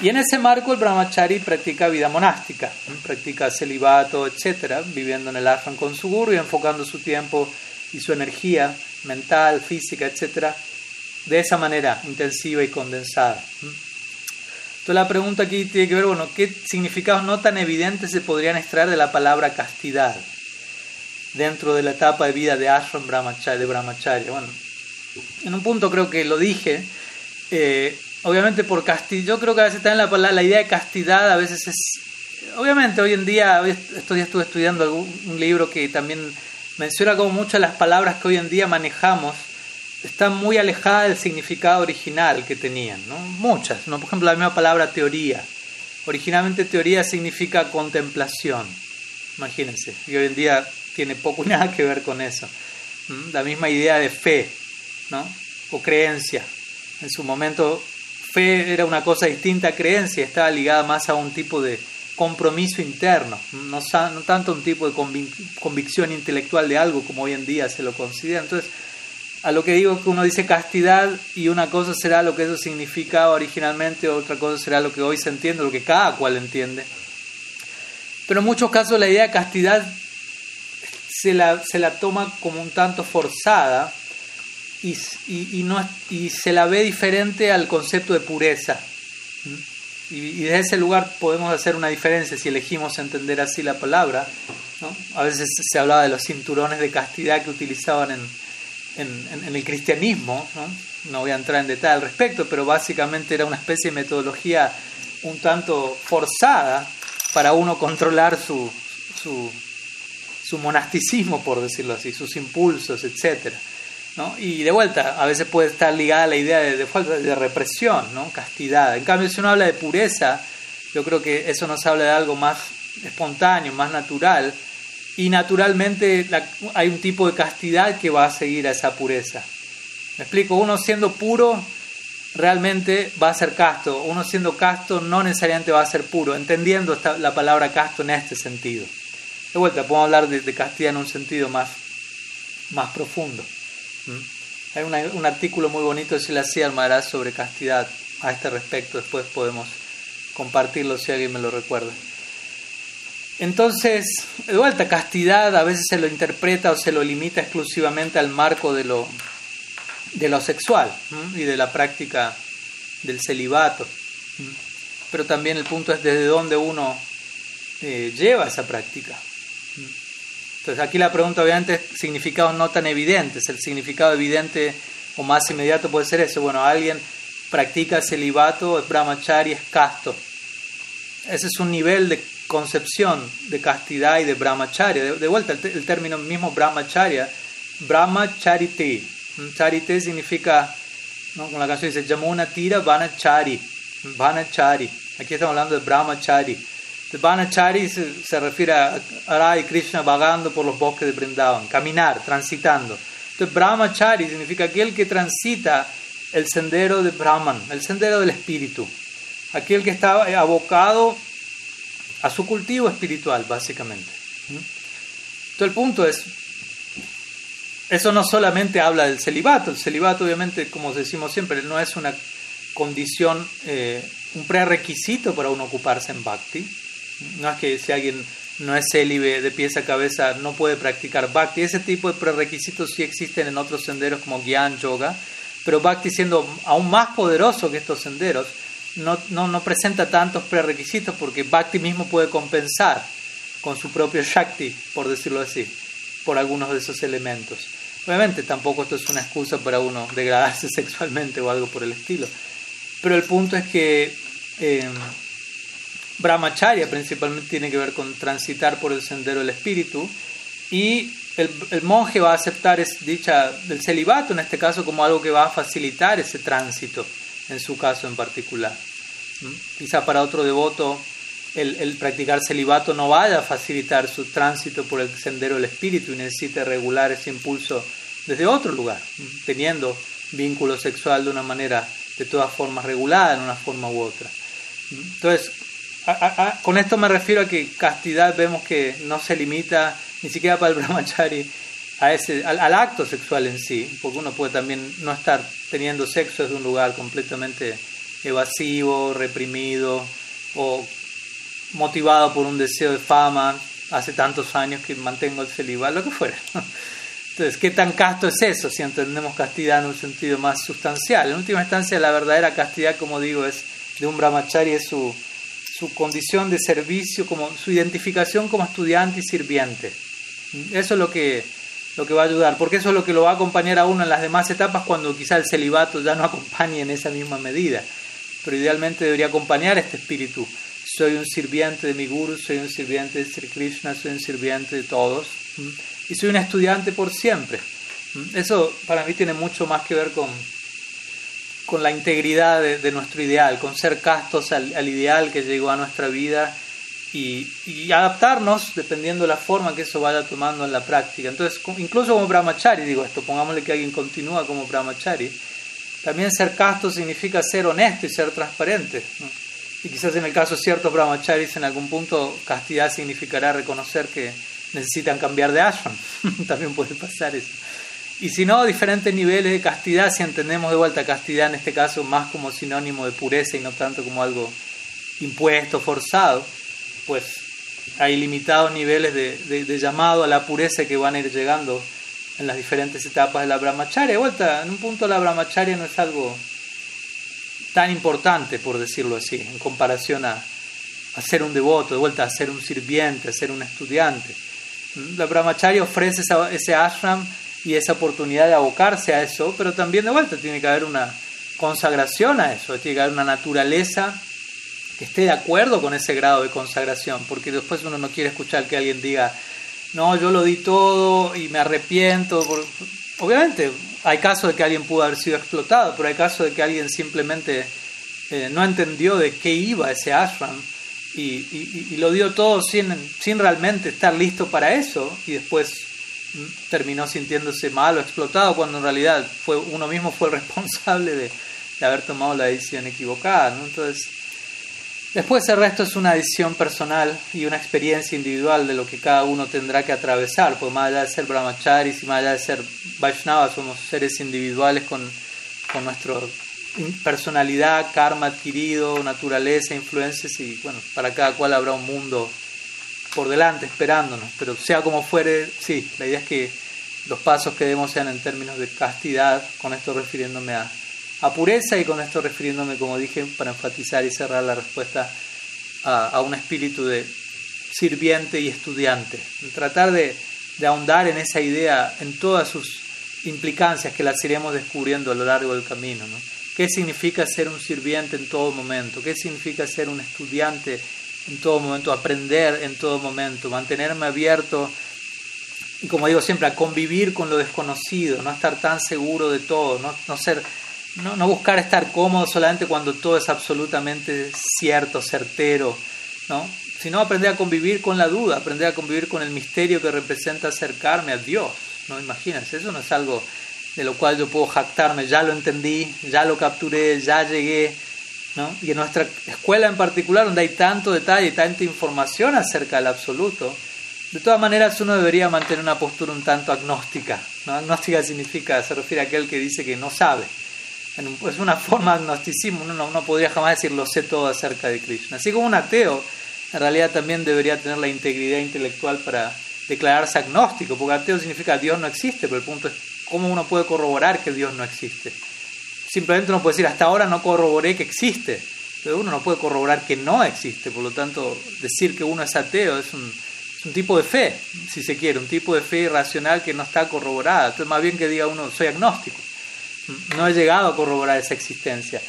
Y en ese marco el brahmachari practica vida monástica, practica celibato, etc., viviendo en el ashram con su guru y enfocando su tiempo y su energía mental, física, etc., de esa manera intensiva y condensada. Entonces la pregunta aquí tiene que ver, bueno, ¿qué significados no tan evidentes se podrían extraer de la palabra castidad dentro de la etapa de vida de ashram brahmachari, de brahmacharya? Bueno, en un punto creo que lo dije, eh, obviamente por castidad, yo creo que a veces también la, la idea de castidad a veces es, obviamente hoy en día, estos días estuve estudiando un libro que también menciona como muchas de las palabras que hoy en día manejamos están muy alejadas del significado original que tenían, ¿no? Muchas, ¿no? Por ejemplo, la misma palabra teoría. Originalmente teoría significa contemplación, imagínense, y hoy en día tiene poco nada que ver con eso. La misma idea de fe, o creencia. En su momento fe era una cosa distinta a creencia, estaba ligada más a un tipo de compromiso interno, no, no tanto un tipo de convicción intelectual de algo como hoy en día se lo considera. Entonces, a lo que digo que uno dice castidad y una cosa será lo que eso significaba originalmente, otra cosa será lo que hoy se entiende, lo que cada cual entiende. Pero en muchos casos la idea de castidad se la, se la toma como un tanto forzada y, no, y se la ve diferente al concepto de pureza. Y, desde ese lugar podemos hacer una diferencia si elegimos entender así la palabra. A veces se hablaba de los cinturones de castidad que utilizaban en, en, el cristianismo. ¿no? ¿no? voy a entrar en detalle al respecto, pero básicamente era una especie de metodología un tanto forzada para uno controlar su, su, su monasticismo, por decirlo así, sus impulsos, etcétera. Y de vuelta, a veces puede estar ligada a la idea de, falta de represión, ¿no? castidad. En cambio, si uno habla de pureza, yo creo que eso nos habla de algo más espontáneo, más natural. Y naturalmente hay un tipo de castidad que va a seguir a esa pureza. Me explico, uno siendo puro realmente va a ser casto, uno siendo casto no necesariamente va a ser puro, entendiendo la palabra casto en este sentido. De vuelta, podemos hablar de, de castidad en un sentido más profundo. Hay un artículo muy bonito de Silas Maharaj sobre castidad a este respecto. Después podemos compartirlo si alguien me lo recuerda. Entonces, de vuelta, castidad a veces se lo interpreta o se lo limita exclusivamente al marco de lo, de lo sexual y de la práctica del celibato. pero también el punto es desde dónde uno eh, lleva esa práctica. Entonces aquí la pregunta obviamente es significados no tan evidentes. El significado evidente o más inmediato puede ser eso. Bueno, alguien practica celibato, es brahmachari, es casto. Ese es un nivel de concepción de castidad y de brahmacharya. De, vuelta, el, término mismo brahmacharya, brahmacharite. Charite significa, como la canción dice, Yamuna tira vanachari. Vanachari. Aquí estamos hablando de brahmachari. De vanachari se, refiere a Arai Krishna vagando por los bosques de Brindavan, caminar, transitando. Entonces, brahmachari significa aquel que transita el sendero de Brahman, el sendero del espíritu. Aquel que está abocado a su cultivo espiritual, básicamente. Entonces el punto es, eso no solamente habla del celibato, el celibato obviamente, como decimos siempre, no es una condición, eh, un prerequisito para uno ocuparse en bhakti. No es que si alguien no es célibe de pies a cabeza no puede practicar bhakti. Ese tipo de prerequisitos sí existen en otros senderos como Gyan Yoga, pero bhakti siendo aún más poderoso que estos senderos, no, no, no, presenta tantos prerequisitos porque Bhakti mismo puede compensar con su propio Shakti, por decirlo así, por algunos de esos elementos. Obviamente tampoco esto es una excusa para uno degradarse sexualmente o algo por el estilo. Pero el punto es que eh, Brahmacharya principalmente tiene que ver con transitar por el sendero del espíritu y el, monje va a aceptar dicha del celibato en este caso como algo que va a facilitar ese tránsito en su caso en particular. ¿Mm? Quizá para otro devoto el, practicar celibato no vaya a facilitar su tránsito por el sendero del espíritu y necesite regular ese impulso desde otro lugar, teniendo vínculo sexual de una manera de todas formas regulada en una forma u otra. Entonces, con esto me refiero a que castidad vemos que no se limita ni siquiera para el brahmachari a ese, al, acto sexual en sí, porque uno puede también no estar teniendo sexo desde un lugar completamente evasivo, reprimido o motivado por un deseo de fama hace tantos años que mantengo el celibato, lo que fuera. Entonces, ¿qué tan casto es eso si entendemos castidad en un sentido más sustancial? En última instancia, la verdadera castidad, como digo, es de un brahmachari, es su, su condición de servicio, como su identificación como estudiante y sirviente. Eso es lo que lo que va a ayudar, porque eso es lo que lo va a acompañar a uno en las demás etapas cuando quizá el celibato ya no acompañe en esa misma medida. Pero idealmente debería acompañar este espíritu. Soy un sirviente de mi guru, soy un sirviente de Sri Krishna, soy un sirviente de todos. Y soy un estudiante por siempre. Eso para mí tiene mucho más que ver con, con la integridad de, nuestro ideal, con ser castos al ideal que llegó a nuestra vida y, adaptarnos dependiendo de la forma que eso vaya tomando en la práctica. Entonces, incluso como brahmachari, digo esto, pongámosle que alguien continúa como brahmachari, también ser casto significa ser honesto y ser transparente. Y quizás en el caso de ciertos brahmacharis, en algún punto, castidad significará reconocer que necesitan cambiar de ashram. también puede pasar eso. Y si no, diferentes niveles de castidad, si entendemos de vuelta castidad en este caso más como sinónimo de pureza y no tanto como algo impuesto, forzado pues hay limitados niveles de, llamado a la pureza que van a ir llegando en las diferentes etapas de la brahmacharya. De vuelta, en un punto la brahmacharya no es algo tan importante, por decirlo así, en comparación a, ser un devoto, de vuelta a ser un sirviente, a ser un estudiante. La brahmacharya ofrece ese ashram y esa oportunidad de abocarse a eso, pero también de vuelta tiene que haber una consagración a eso, tiene que haber una naturaleza que esté de acuerdo con ese grado de consagración, porque después uno no quiere escuchar que alguien diga, no, yo lo di todo y me arrepiento. Obviamente hay casos de que alguien pudo haber sido explotado, pero hay casos de que alguien simplemente eh, no entendió de qué iba ese ashram y, y, lo dio todo sin, sin realmente estar listo para eso y después terminó sintiéndose mal o explotado cuando en realidad fue uno mismo fue el responsable de, de haber tomado la decisión equivocada. Entonces, Después el resto es una decisión personal y una experiencia individual de lo que cada uno tendrá que atravesar, pues más allá de ser brahmacharis y más allá de ser Vaishnavas, somos seres individuales con, con nuestra personalidad, karma adquirido, naturaleza, influencias y bueno, para cada cual habrá un mundo por delante esperándonos, pero sea como fuere, sí, la idea es que los pasos que demos sean en términos de castidad, con esto refiriéndome a, pureza y con esto refiriéndome, como dije, para enfatizar y cerrar la respuesta a, un espíritu de sirviente y estudiante. Tratar de, ahondar en esa idea, en todas sus implicancias que las iremos descubriendo a lo largo del camino. ¿no? ¿Qué significa ser un sirviente en todo momento? ¿Qué significa ser un estudiante en todo momento? Aprender en todo momento, mantenerme abierto y como digo siempre, a convivir con lo desconocido, no estar tan seguro de todo, no, no ser no, no, buscar estar cómodo solamente cuando todo es absolutamente cierto, certero, ¿no? sino aprender a convivir con la duda, aprender a convivir con el misterio que representa acercarme a Dios. ¿no? Imagínense, eso no es algo de lo cual yo puedo jactarme, ya lo entendí, ya lo capturé, ya llegué. ¿No? Y en nuestra escuela en particular, donde hay tanto detalle y tanta información acerca del absoluto, de todas maneras uno debería mantener una postura un tanto agnóstica. ¿no? Agnóstica significa, se refiere a aquel que dice que no sabe es una forma de agnosticismo, uno no, podría jamás decir lo sé todo acerca de Krishna. Así como un ateo, en realidad también debería tener la integridad intelectual para declararse agnóstico, porque ateo significa Dios no existe, pero el punto es cómo uno puede corroborar que Dios no existe. Simplemente uno puede decir, hasta ahora no corroboré que existe, pero uno no puede corroborar que no existe, por lo tanto, decir que uno es ateo es un, tipo de fe, si se quiere, un tipo de fe irracional que no está corroborada. Entonces, más bien que diga uno, soy agnóstico no he llegado a corroborar esa existencia.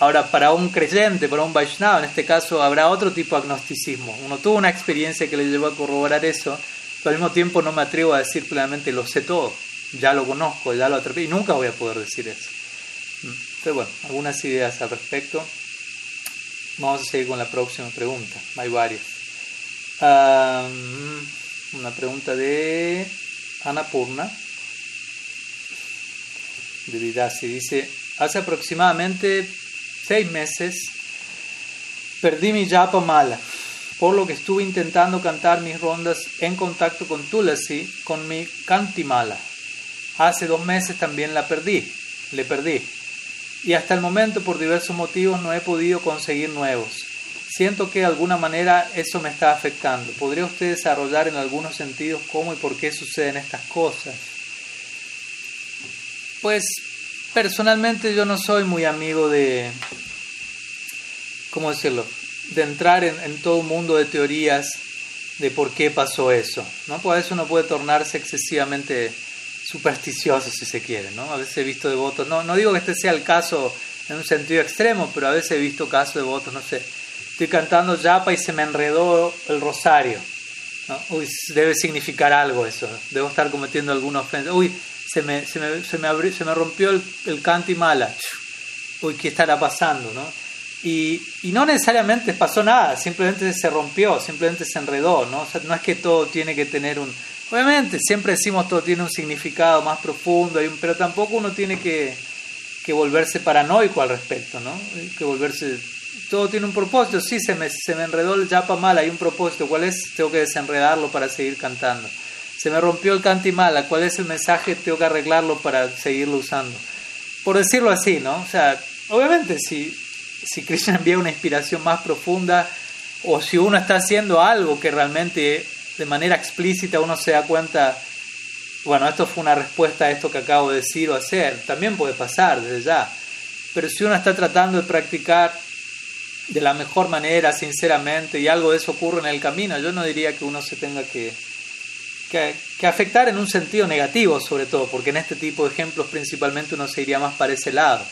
Ahora, para un creyente, para un Vaishnava, en este caso, habrá otro tipo de agnosticismo. Uno tuvo una experiencia que le llevó a corroborar eso, pero al mismo tiempo no me atrevo a decir plenamente lo sé todo, ya lo conozco, ya lo atrapé, y nunca voy a poder decir eso. Entonces, bueno, algunas ideas al respecto. Vamos a seguir con la próxima pregunta. Hay varias. una pregunta de Ana Purna de Vidasi. Dice, hace aproximadamente seis meses perdí mi yapa mala, por lo que estuve intentando cantar mis rondas en contacto con Tulasi con mi cantimala. Hace dos meses también la perdí, le perdí. Y hasta el momento por diversos motivos no he podido conseguir nuevos. Siento que de alguna manera eso me está afectando. ¿Podría usted desarrollar en algunos sentidos cómo y por qué suceden estas cosas? Pues personalmente yo no soy muy amigo de, ¿cómo decirlo? De entrar en, todo un mundo de teorías de por qué pasó eso, ¿no? Pues eso uno puede tornarse excesivamente supersticioso si se quiere, ¿no? A veces he visto devotos, no, no digo que este sea el caso en un sentido extremo, pero a veces he visto casos de devotos, no sé, estoy cantando yapa y se me enredó el rosario, ¿no? Uy, debe significar algo eso, debo estar cometiendo alguna ofensa, uy, se me, se me, se me, se me rompió el, el canto y mala. Uy, ¿qué estará pasando? ¿no? Y, y, no necesariamente pasó nada, simplemente se rompió, simplemente se enredó. ¿no? O sea, no es que todo tiene que tener un... Obviamente, siempre decimos todo tiene un significado más profundo, pero tampoco uno tiene que, que volverse paranoico al respecto, ¿no? Que volverse... Todo tiene un propósito, sí, se me, se me enredó el yapa mal, hay un propósito, ¿cuál es? Tengo que desenredarlo para seguir cantando se me rompió el cantimala, ¿cuál es el mensaje? Tengo que arreglarlo para seguirlo usando. Por decirlo así, ¿no? O sea, obviamente si, si Krishna envía una inspiración más profunda o si uno está haciendo algo que realmente de manera explícita uno se da cuenta, bueno, esto fue una respuesta a esto que acabo de decir o hacer, también puede pasar desde ya. Pero si uno está tratando de practicar de la mejor manera, sinceramente, y algo de eso ocurre en el camino, yo no diría que uno se tenga que, que, afectar en un sentido negativo, sobre todo, porque en este tipo de ejemplos principalmente uno se iría más para ese lado.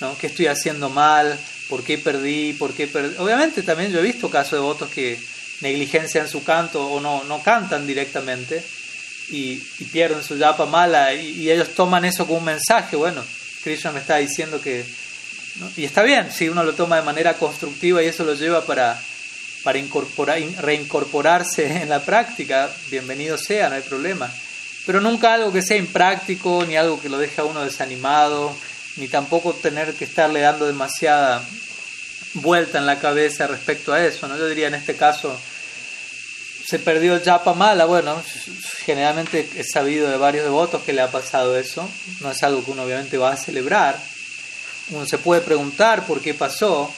¿no? ¿Qué estoy haciendo mal? ¿Por qué perdí? ¿Por qué perdí? Obviamente también yo he visto casos de votos que negligencian su canto o no, no cantan directamente y, pierden su yapa mala y, ellos toman eso como un mensaje. Bueno, Krishna me está diciendo que... Y está bien, si uno lo toma de manera constructiva y eso lo lleva para, para incorporar, reincorporarse en la práctica, bienvenido sea, no hay problema. Pero nunca algo que sea impráctico, ni algo que lo deje a uno desanimado, ni tampoco tener que estarle dando demasiada vuelta en la cabeza respecto a eso. ¿no? Yo diría en este caso, se perdió Yapa Mala, bueno, generalmente he sabido de varios devotos que le ha pasado eso, no es algo que uno obviamente va a celebrar. Uno se puede preguntar por qué pasó,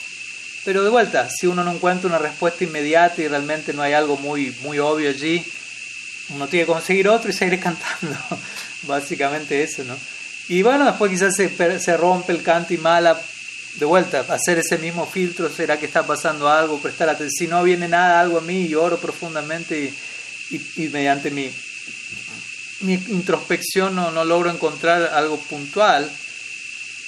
pero de vuelta, si uno no encuentra una respuesta inmediata y realmente no hay algo muy, muy obvio allí, uno tiene que conseguir otro y seguir cantando. Básicamente eso, ¿no? Y bueno, después quizás se, se rompe el canto y mala, de vuelta, hacer ese mismo filtro, ¿será que está pasando algo? Prestar atención, si no viene nada, algo a mí, y oro profundamente y, mediante mi, introspección no, no logro encontrar algo puntual.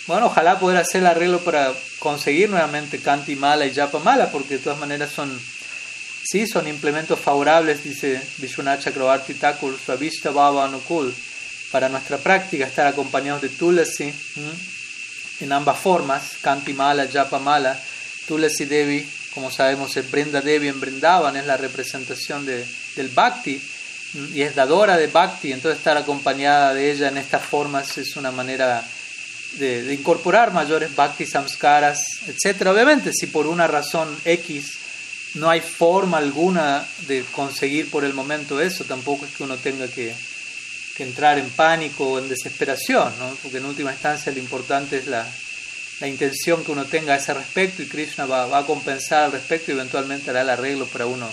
Bueno, ojalá poder hacer el arreglo para conseguir nuevamente Kanti Mala y Japa Mala, porque de todas maneras son, sí, son implementos favorables, dice Vishwanath Chakravarti Thakur, Svavishta Baba Anukul para nuestra práctica, estar acompañados de Tulasi en ambas formas, Kanti Mala, Japa Mala. Tulasi Devi, como sabemos, es Brenda Devi en Brindavan, es la representación de, del Bhakti y es dadora de Bhakti, entonces estar acompañada de ella en estas formas es una manera de, de incorporar mayores Bhakti samskaras, etc. Obviamente, si por una razón X no hay forma alguna de conseguir por el momento eso, tampoco es que uno tenga que que entrar en pánico o en desesperación, ¿no? porque en última instancia lo importante es la, la, intención que uno tenga a ese respecto y Krishna va, va, a compensar al respecto y eventualmente hará el arreglo para uno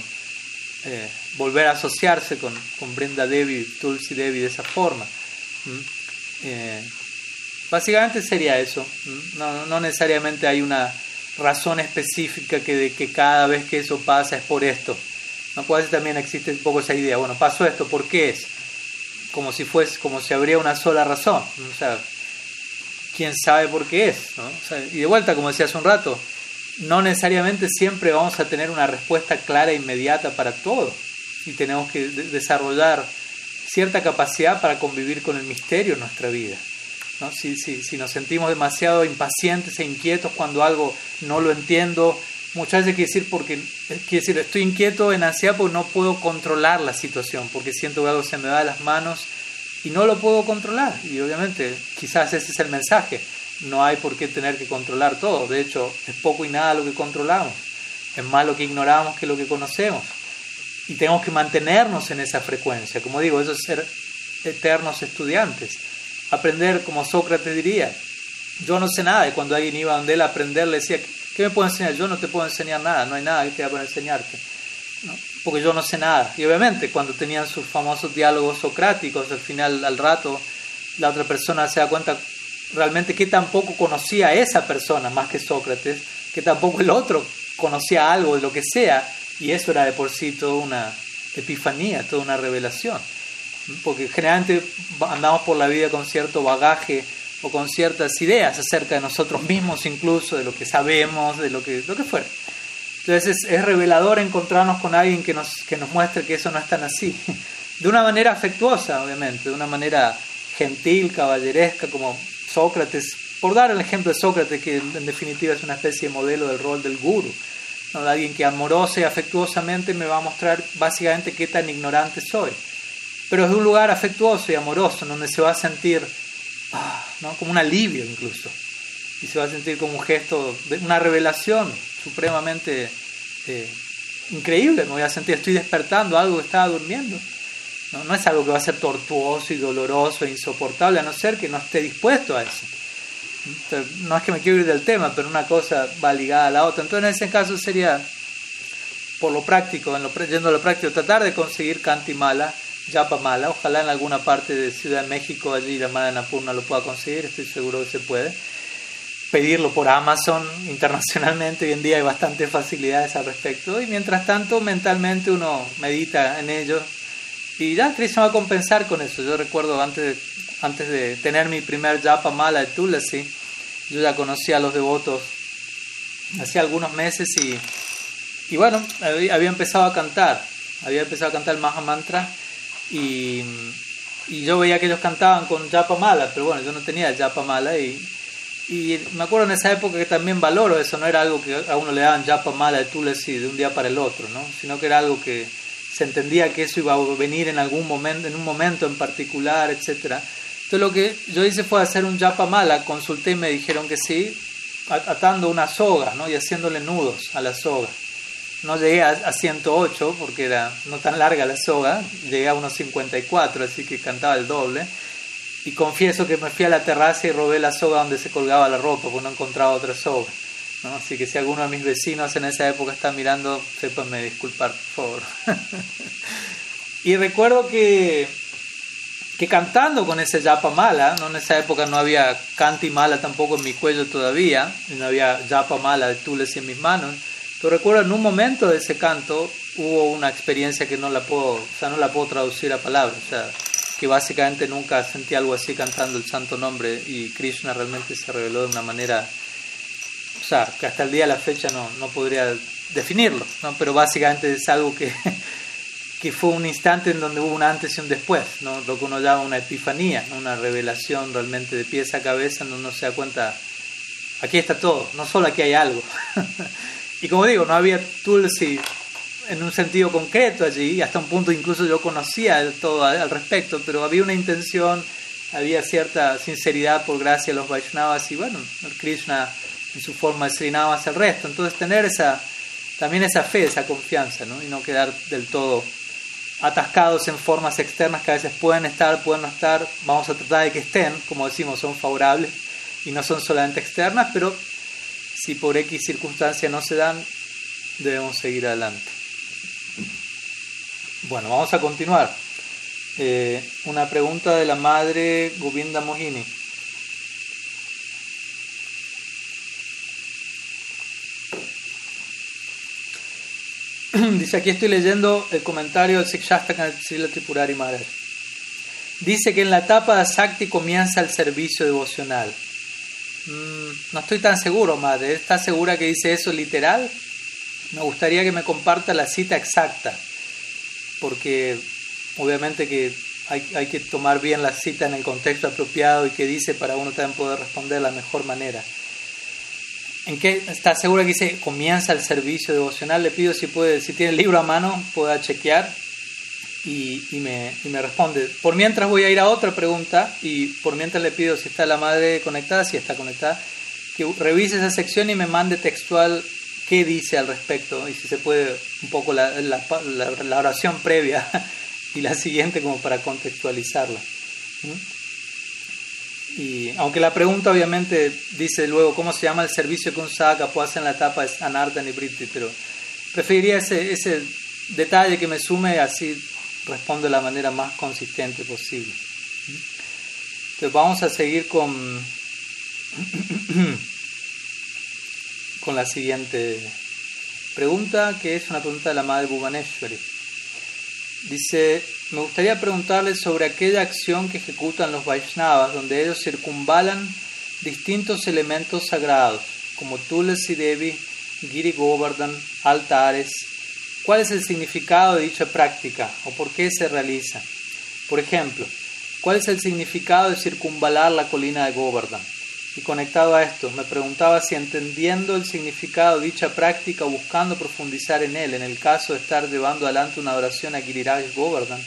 eh, volver a asociarse con, con Brenda Devi, Tulsi Devi de esa forma. Eh, básicamente sería eso, no, no necesariamente hay una razón específica que de que cada vez que eso pasa es por esto. No puede ser también existe un poco esa idea, bueno, pasó esto, ¿por qué es? Como si fuese, como si habría una sola razón. O sea, quién sabe por qué es. ¿no? y de vuelta, como decía hace un rato, no necesariamente siempre vamos a tener una respuesta clara e inmediata para todo. Y tenemos que desarrollar cierta capacidad para convivir con el misterio en nuestra vida. ¿no? Si, si, si nos sentimos demasiado impacientes e inquietos cuando algo no lo entiendo, muchas veces quiere decir porque quiere decir estoy inquieto en ansiedad porque no puedo controlar la situación porque siento que algo se me va de las manos y no lo puedo controlar. Y obviamente quizás ese es el mensaje. No hay por qué tener que controlar todo. De hecho es poco y nada lo que controlamos. Es más lo que ignoramos que lo que conocemos. Y tenemos que mantenernos en esa frecuencia. Como digo eso es ser eternos estudiantes. Aprender como Sócrates diría yo no sé nada y cuando alguien iba donde él a aprender le decía ¿Qué me puedo enseñar? Yo no te puedo enseñar nada, no hay nada que te para enseñarte. Porque yo no sé nada. Y obviamente, cuando tenían sus famosos diálogos socráticos, al final, al rato, la otra persona se da cuenta realmente que tampoco conocía a esa persona más que Sócrates, que tampoco el otro conocía algo de lo que sea, y eso era de por sí toda una epifanía, toda una revelación. Porque generalmente andamos por la vida con cierto bagaje o con ciertas ideas acerca de nosotros mismos, incluso de lo que sabemos, de lo que, lo que fuera. Entonces es, revelador encontrarnos con alguien que nos, que nos muestre que eso no es tan así. De una manera afectuosa, obviamente, de una manera gentil, caballeresca, como Sócrates, por dar el ejemplo de Sócrates, que en definitiva es una especie de modelo del rol del guru. ¿no? De alguien que amorosa y afectuosamente me va a mostrar básicamente qué tan ignorante soy. Pero es de un lugar afectuoso y amoroso, donde se va a sentir Ah, ¿no? como un alivio incluso. Y se va a sentir como un gesto, una revelación supremamente eh, increíble. Me voy a sentir, estoy despertando algo que estaba durmiendo. ¿no? no es algo que va a ser tortuoso y doloroso e insoportable, a no ser que no esté dispuesto a eso. no es que me quiero ir del tema, pero una cosa va ligada a la otra. Entonces, en ese caso sería, por lo práctico, en lo, yendo a lo práctico, tratar de conseguir Kantimala Mala, Ojalá en alguna parte de Ciudad de México, allí llamada Napurna, lo pueda conseguir, estoy seguro que se puede. Pedirlo por Amazon internacionalmente, hoy en día hay bastantes facilidades al respecto. Y mientras tanto, mentalmente uno medita en ello. Y ya Krishna va a compensar con eso. Yo recuerdo antes de, antes de tener mi primer Japa Mala de Tulasi, yo ya conocía a los devotos hacía algunos meses y, y bueno, había empezado a cantar. Había empezado a cantar el Maha Mantra y, yo veía que ellos cantaban con Japa Mala, pero bueno, yo no tenía Japa Mala y, y me acuerdo en esa época que también valoro eso, no era algo que a uno le daban Japa Mala de Tulesi de un día para el otro, ¿no? sino que era algo que se entendía que eso iba a venir en algún momento, en un momento en particular, etcétera. Entonces lo que yo hice fue hacer un Japa Mala, consulté y me dijeron que sí, atando una soga ¿no? y haciéndole nudos a la soga. No llegué a, 108 porque era no tan larga la soga, llegué a unos 54, así que cantaba el doble. Y confieso que me fui a la terraza y robé la soga donde se colgaba la ropa, porque no encontraba otra soga. ¿no? Así que si alguno de mis vecinos en esa época está mirando, sépanme disculpar, por favor. y recuerdo que, que cantando con ese yapa mala, ¿no? en esa época no había canti mala tampoco en mi cuello todavía, no había yapa mala de tules en mis manos, pero recuerdo en un momento de ese canto hubo una experiencia que no la puedo, o sea, no la puedo traducir a palabras, o sea, que básicamente nunca sentí algo así cantando el santo nombre y Krishna realmente se reveló de una manera, o sea, que hasta el día de la fecha no, no podría definirlo, ¿no? pero básicamente es algo que que fue un instante en donde hubo un antes y un después, ¿no? lo que uno llama una epifanía, una revelación realmente de pies a cabeza, donde uno se da cuenta, aquí está todo, no solo aquí hay algo. y como digo, no había Tulsi en un sentido concreto allí, hasta un punto incluso yo conocía todo al respecto, pero había una intención, había cierta sinceridad por gracia de los Vaishnavas, y bueno, el Krishna en su forma de Srinava hacia el resto. Entonces tener esa, también esa fe, esa confianza, ¿no? y no quedar del todo atascados en formas externas que a veces pueden estar, pueden no estar, vamos a tratar de que estén, como decimos, son favorables y no son solamente externas, pero si por X circunstancias no se dan, debemos seguir adelante. Bueno, vamos a continuar. Eh, una pregunta de la madre Govinda Mohini. Dice, aquí estoy leyendo el comentario del Sikshastaka Srila Tripurari Maharaj. Dice que en la etapa de Sakti comienza el servicio devocional. Mm, no estoy tan seguro, madre. ¿Está segura que dice eso literal? Me gustaría que me comparta la cita exacta, porque obviamente que hay, hay, que tomar bien la cita en el contexto apropiado y que dice para uno también poder responder de la mejor manera. ¿En qué está segura que dice comienza el servicio devocional? Le pido si puede, si tiene el libro a mano, pueda chequear y, y, me, y, me, responde. Por mientras voy a ir a otra pregunta y por mientras le pido si está la madre conectada, si está conectada, que revise esa sección y me mande textual qué dice al respecto y si se puede un poco la, la, la, oración previa y la siguiente como para contextualizarla. ¿Mm? Y aunque la pregunta obviamente dice luego cómo se llama el servicio que un saca puede hacer en la etapa es Anartan y Britti, pero preferiría ese, ese detalle que me sume, así respondo de la manera más consistente posible. Entonces vamos a seguir con, con la siguiente pregunta, que es una pregunta de la madre Bhuvaneshwari. Dice, me gustaría preguntarles sobre aquella acción que ejecutan los Vaishnavas, donde ellos circunvalan distintos elementos sagrados, como Tulasi Devi, Giri Govardhan, altares. ¿Cuál es el significado de dicha práctica o por qué se realiza? Por ejemplo, ¿cuál es el significado de circunvalar la colina de Govardhan? Y conectado a esto, me preguntaba si entendiendo el significado de dicha práctica o buscando profundizar en él, en el caso de estar llevando adelante una adoración a Giriraj Govardhan,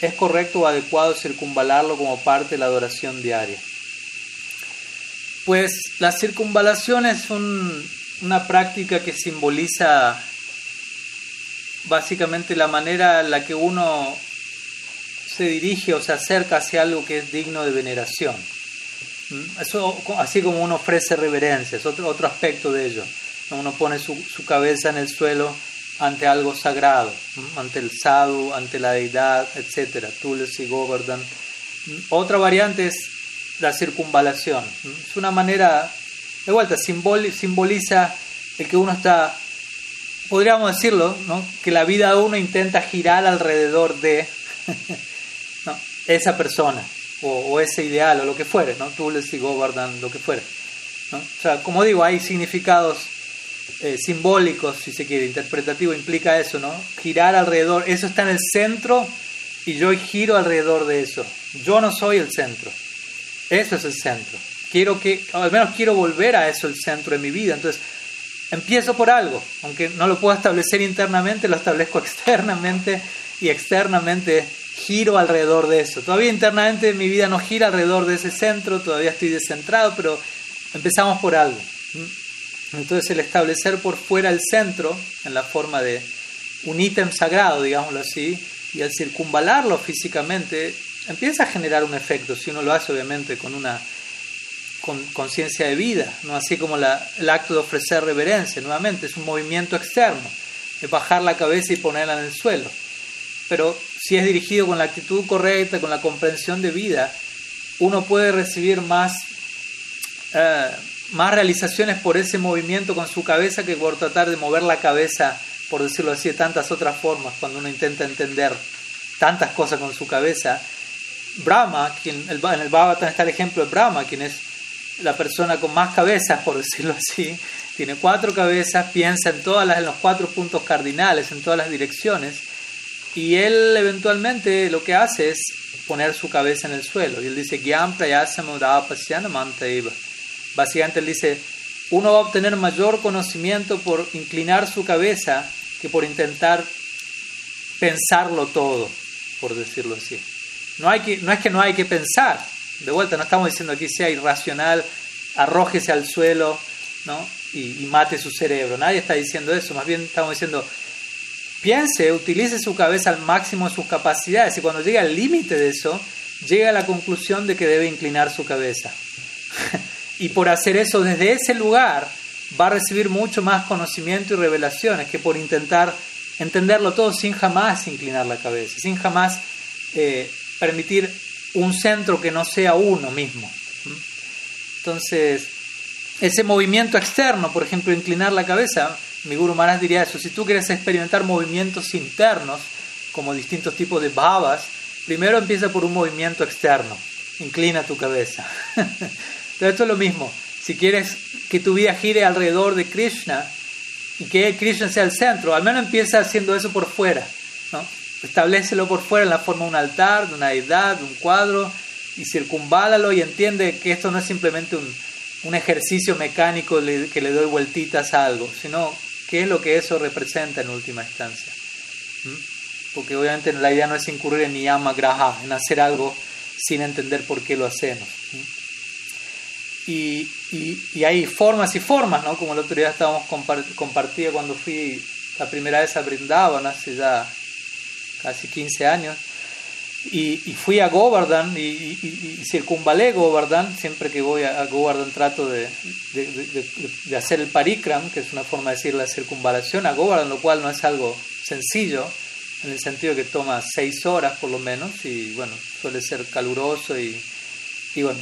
es correcto o adecuado circunvalarlo como parte de la adoración diaria. Pues la circunvalación es una práctica que simboliza básicamente la manera en la que uno se dirige o se acerca hacia algo que es digno de veneración. Eso, así como uno ofrece reverencia, es otro, otro aspecto de ello. Uno pone su, su cabeza en el suelo ante algo sagrado, ante el sadhu, ante la deidad, etc. Tulsi, Govardhan. Otra variante es la circunvalación. Es una manera, de vuelta, simboliza el que uno está, podríamos decirlo, ¿no? que la vida de uno intenta girar alrededor de esa persona o, ese ideal o lo que fuere, ¿no? Tulsi, Govardhan, lo que fuere. ¿no? O sea, como digo, hay significados eh, simbólicos, si se quiere, interpretativo, implica eso, ¿no? Girar alrededor, eso está en el centro y yo giro alrededor de eso. Yo no soy el centro, eso es el centro. Quiero que, al menos quiero volver a eso el centro de mi vida. Entonces, empiezo por algo, aunque no lo puedo establecer internamente, lo establezco externamente y externamente giro alrededor de eso. Todavía internamente mi vida no gira alrededor de ese centro, todavía estoy descentrado, pero empezamos por algo. Entonces el establecer por fuera el centro, en la forma de un ítem sagrado, digámoslo así, y al circunvalarlo físicamente, empieza a generar un efecto, si uno lo hace obviamente con una conciencia de vida, no así como el acto de ofrecer reverencia, nuevamente es un movimiento externo, de bajar la cabeza y ponerla en el suelo. Pero si es dirigido con la actitud correcta, con la comprensión de vida, uno puede recibir más, eh, más realizaciones por ese movimiento con su cabeza que por tratar de mover la cabeza, por decirlo así, de tantas otras formas, cuando uno intenta entender tantas cosas con su cabeza. Brahma, quien, en el Bhagavatam está el ejemplo de Brahma, quien es la persona con más cabezas, por decirlo así, tiene cuatro cabezas, piensa en, todas las, en los cuatro puntos cardinales, en todas las direcciones, y él eventualmente lo que hace es poner su cabeza en el suelo. Y él dice, Básicamente él dice, uno va a obtener mayor conocimiento por inclinar su cabeza que por intentar pensarlo todo, por decirlo así. No, hay que, no es que no hay que pensar, de vuelta, no estamos diciendo aquí sea irracional, arrójese al suelo ¿no? y, mate su cerebro. Nadie está diciendo eso. Más bien estamos diciendo, piense, utilice su cabeza al máximo de sus capacidades y cuando llegue al límite de eso, llega a la conclusión de que debe inclinar su cabeza. y por hacer eso desde ese lugar, va a recibir mucho más conocimiento y revelaciones que por intentar entenderlo todo sin jamás inclinar la cabeza, sin jamás eh, permitir un centro que no sea uno mismo. Entonces, ese movimiento externo, por ejemplo, inclinar la cabeza, mi Guru Maharaj diría eso, si tú quieres experimentar movimientos internos, como distintos tipos de bhavas, primero empieza por un movimiento externo, inclina tu cabeza. Entonces, esto es lo mismo, si quieres que tu vida gire alrededor de Krishna y que Krishna sea el centro, al menos empieza haciendo eso por fuera, ¿no? Establecelo por fuera en la forma de un altar, de una deidad, de un cuadro, y circunválalo y entiende que esto no es simplemente un, un ejercicio mecánico que le doy vueltitas a algo, sino qué es lo que eso representa en última instancia. ¿Mm? Porque obviamente la idea no es incurrir en niyama graha, en hacer algo sin entender por qué lo hacemos. ¿Mm? Y, y, hay formas y formas, ¿no? Como el otro día estábamos compartiendo cuando fui la primera vez a Brindavan, hace casi 15 años, y, fui a Govardhan y, circunvalé Govardhan, siempre que voy a, Govardhan trato de, de, hacer el parikram, que es una forma de decir la circunvalación a Govardhan, lo cual no es algo sencillo, en el sentido que toma seis horas por lo menos, y bueno, suele ser caluroso y, y bueno,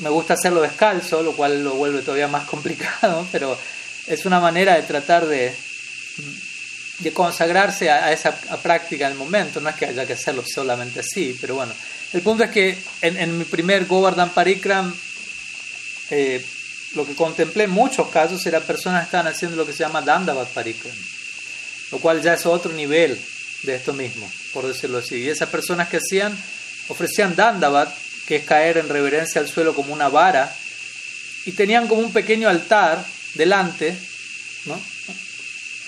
me gusta hacerlo descalzo, lo cual lo vuelve todavía más complicado, pero es una manera de tratar de de consagrarse a, esa práctica en el momento, no es que haya que hacerlo solamente así, pero bueno, el punto es que en, mi primer Govardhan Parikram, eh, lo que contemplé en muchos casos era personas que estaban haciendo lo que se llama Dandavat Parikram, lo cual ya es otro nivel de esto mismo, por decirlo así. Y esas personas que hacían, ofrecían Dandavat, que es caer en reverencia al suelo como una vara, y tenían como un pequeño altar delante, ¿no?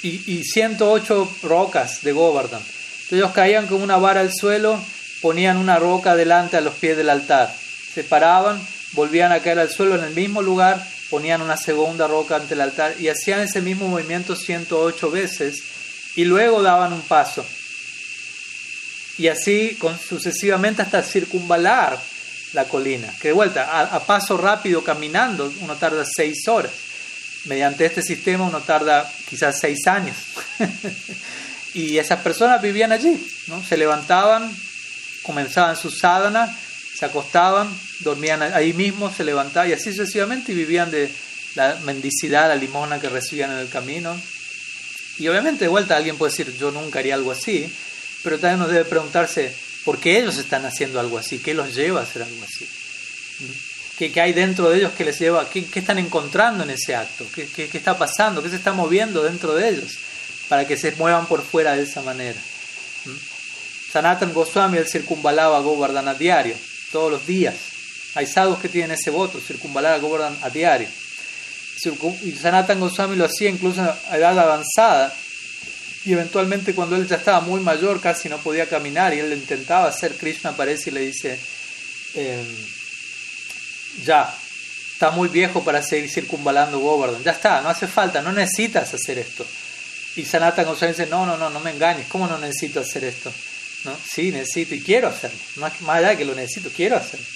Y, 108 rocas de Govardhan. Entonces ellos caían con una vara al suelo, ponían una roca delante a los pies del altar, se paraban, volvían a caer al suelo en el mismo lugar, ponían una segunda roca ante el altar y hacían ese mismo movimiento 108 veces y luego daban un paso. Y así sucesivamente hasta circunvalar la colina. Que de vuelta, a, a paso rápido caminando, uno tarda seis horas mediante este sistema uno tarda quizás seis años. y esas personas vivían allí, ¿no? se levantaban, comenzaban su sadhana, se acostaban, dormían ahí mismo, se levantaban y así sucesivamente y vivían de la mendicidad, la limosna que recibían en el camino. Y obviamente de vuelta alguien puede decir, yo nunca haría algo así, pero también uno debe preguntarse, ¿por qué ellos están haciendo algo así? ¿Qué los lleva a hacer algo así? ¿Qué, hay dentro de ellos que les lleva? ¿Qué, qué están encontrando en ese acto? ¿Qué, ¿Qué, qué, está pasando? ¿Qué se está moviendo dentro de ellos? Para que se muevan por fuera de esa manera. ¿Mm? Sanatan Goswami él circunvalaba a Govardhan a diario, todos los días. Hay sadhus que tienen ese voto, circunvalar a Govardhan a diario. Y Sanatan Goswami lo hacía incluso a edad avanzada. Y eventualmente cuando él ya estaba muy mayor, casi no podía caminar, y él intentaba hacer, Krishna aparece y le dice, eh, ya, está muy viejo para seguir circunvalando Govardhan, ya está, no hace falta, no necesitas hacer esto. Y Sanatan Goswami dice, no, no, no, no me engañes, ¿cómo no necesito hacer esto? ¿No? Sí, necesito y quiero hacerlo, más, más allá de que lo necesito, quiero hacerlo.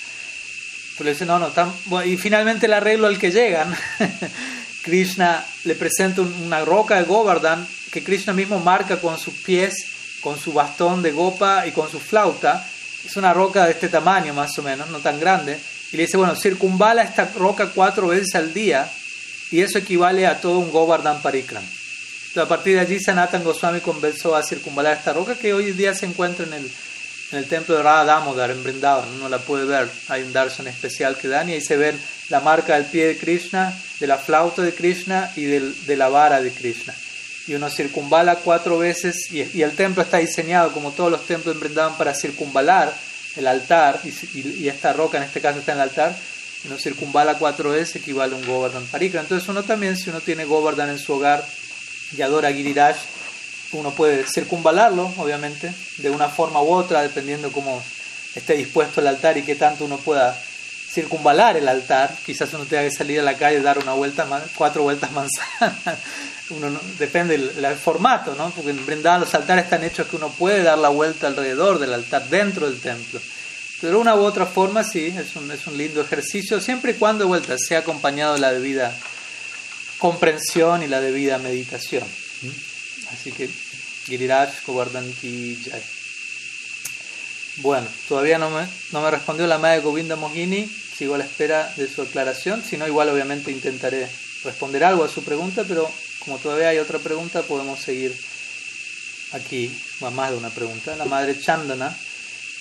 Pero dice, no, no, y finalmente el arreglo al que llegan, Krishna le presenta una roca de Govardhan que Krishna mismo marca con sus pies con su bastón de gopa y con su flauta, es una roca de este tamaño más o menos, no tan grande, y le dice, bueno, circunvala esta roca cuatro veces al día, y eso equivale a todo un Govardhan Parikram. Entonces, a partir de allí, Sanatan Goswami comenzó a circunvalar esta roca que hoy en día se encuentra en el, en el templo de Radha Damodar, en Brindavan. Uno la puede ver, hay un darshan especial que dan, y ahí se ven la marca del pie de Krishna, de la flauta de Krishna y del, de la vara de Krishna y uno circunvala cuatro veces y, el templo está diseñado como todos los templos en Brindavan para circunvalar el altar y, esta roca en este caso está en el altar y uno circunvala cuatro veces equivale a un Govardhan Parikra. Entonces uno también si uno tiene Govardhan en su hogar y adora Giriraj uno puede circunvalarlo obviamente de una forma u otra dependiendo cómo esté dispuesto el altar y qué tanto uno pueda circunvalar el altar. Quizás uno tenga que salir a la calle y dar una vuelta cuatro vueltas manzanas uno depende del, formato, ¿no? Porque en Brindavan los altares están hechos que uno puede dar la vuelta alrededor del altar, dentro del templo. Pero de una u otra forma, sí, es un, es un lindo ejercicio, siempre y cuando, de vuelta, sea acompañado de la debida comprensión y la debida meditación. Así que, Giriraj Govardhan Ki Jai. Bueno, todavía no me, no me respondió la madre Govinda Mohini, sigo a la espera de su aclaración, si no, igual obviamente intentaré responder algo a su pregunta, pero como todavía hay otra pregunta, podemos seguir aquí, más de una pregunta. La madre Chandana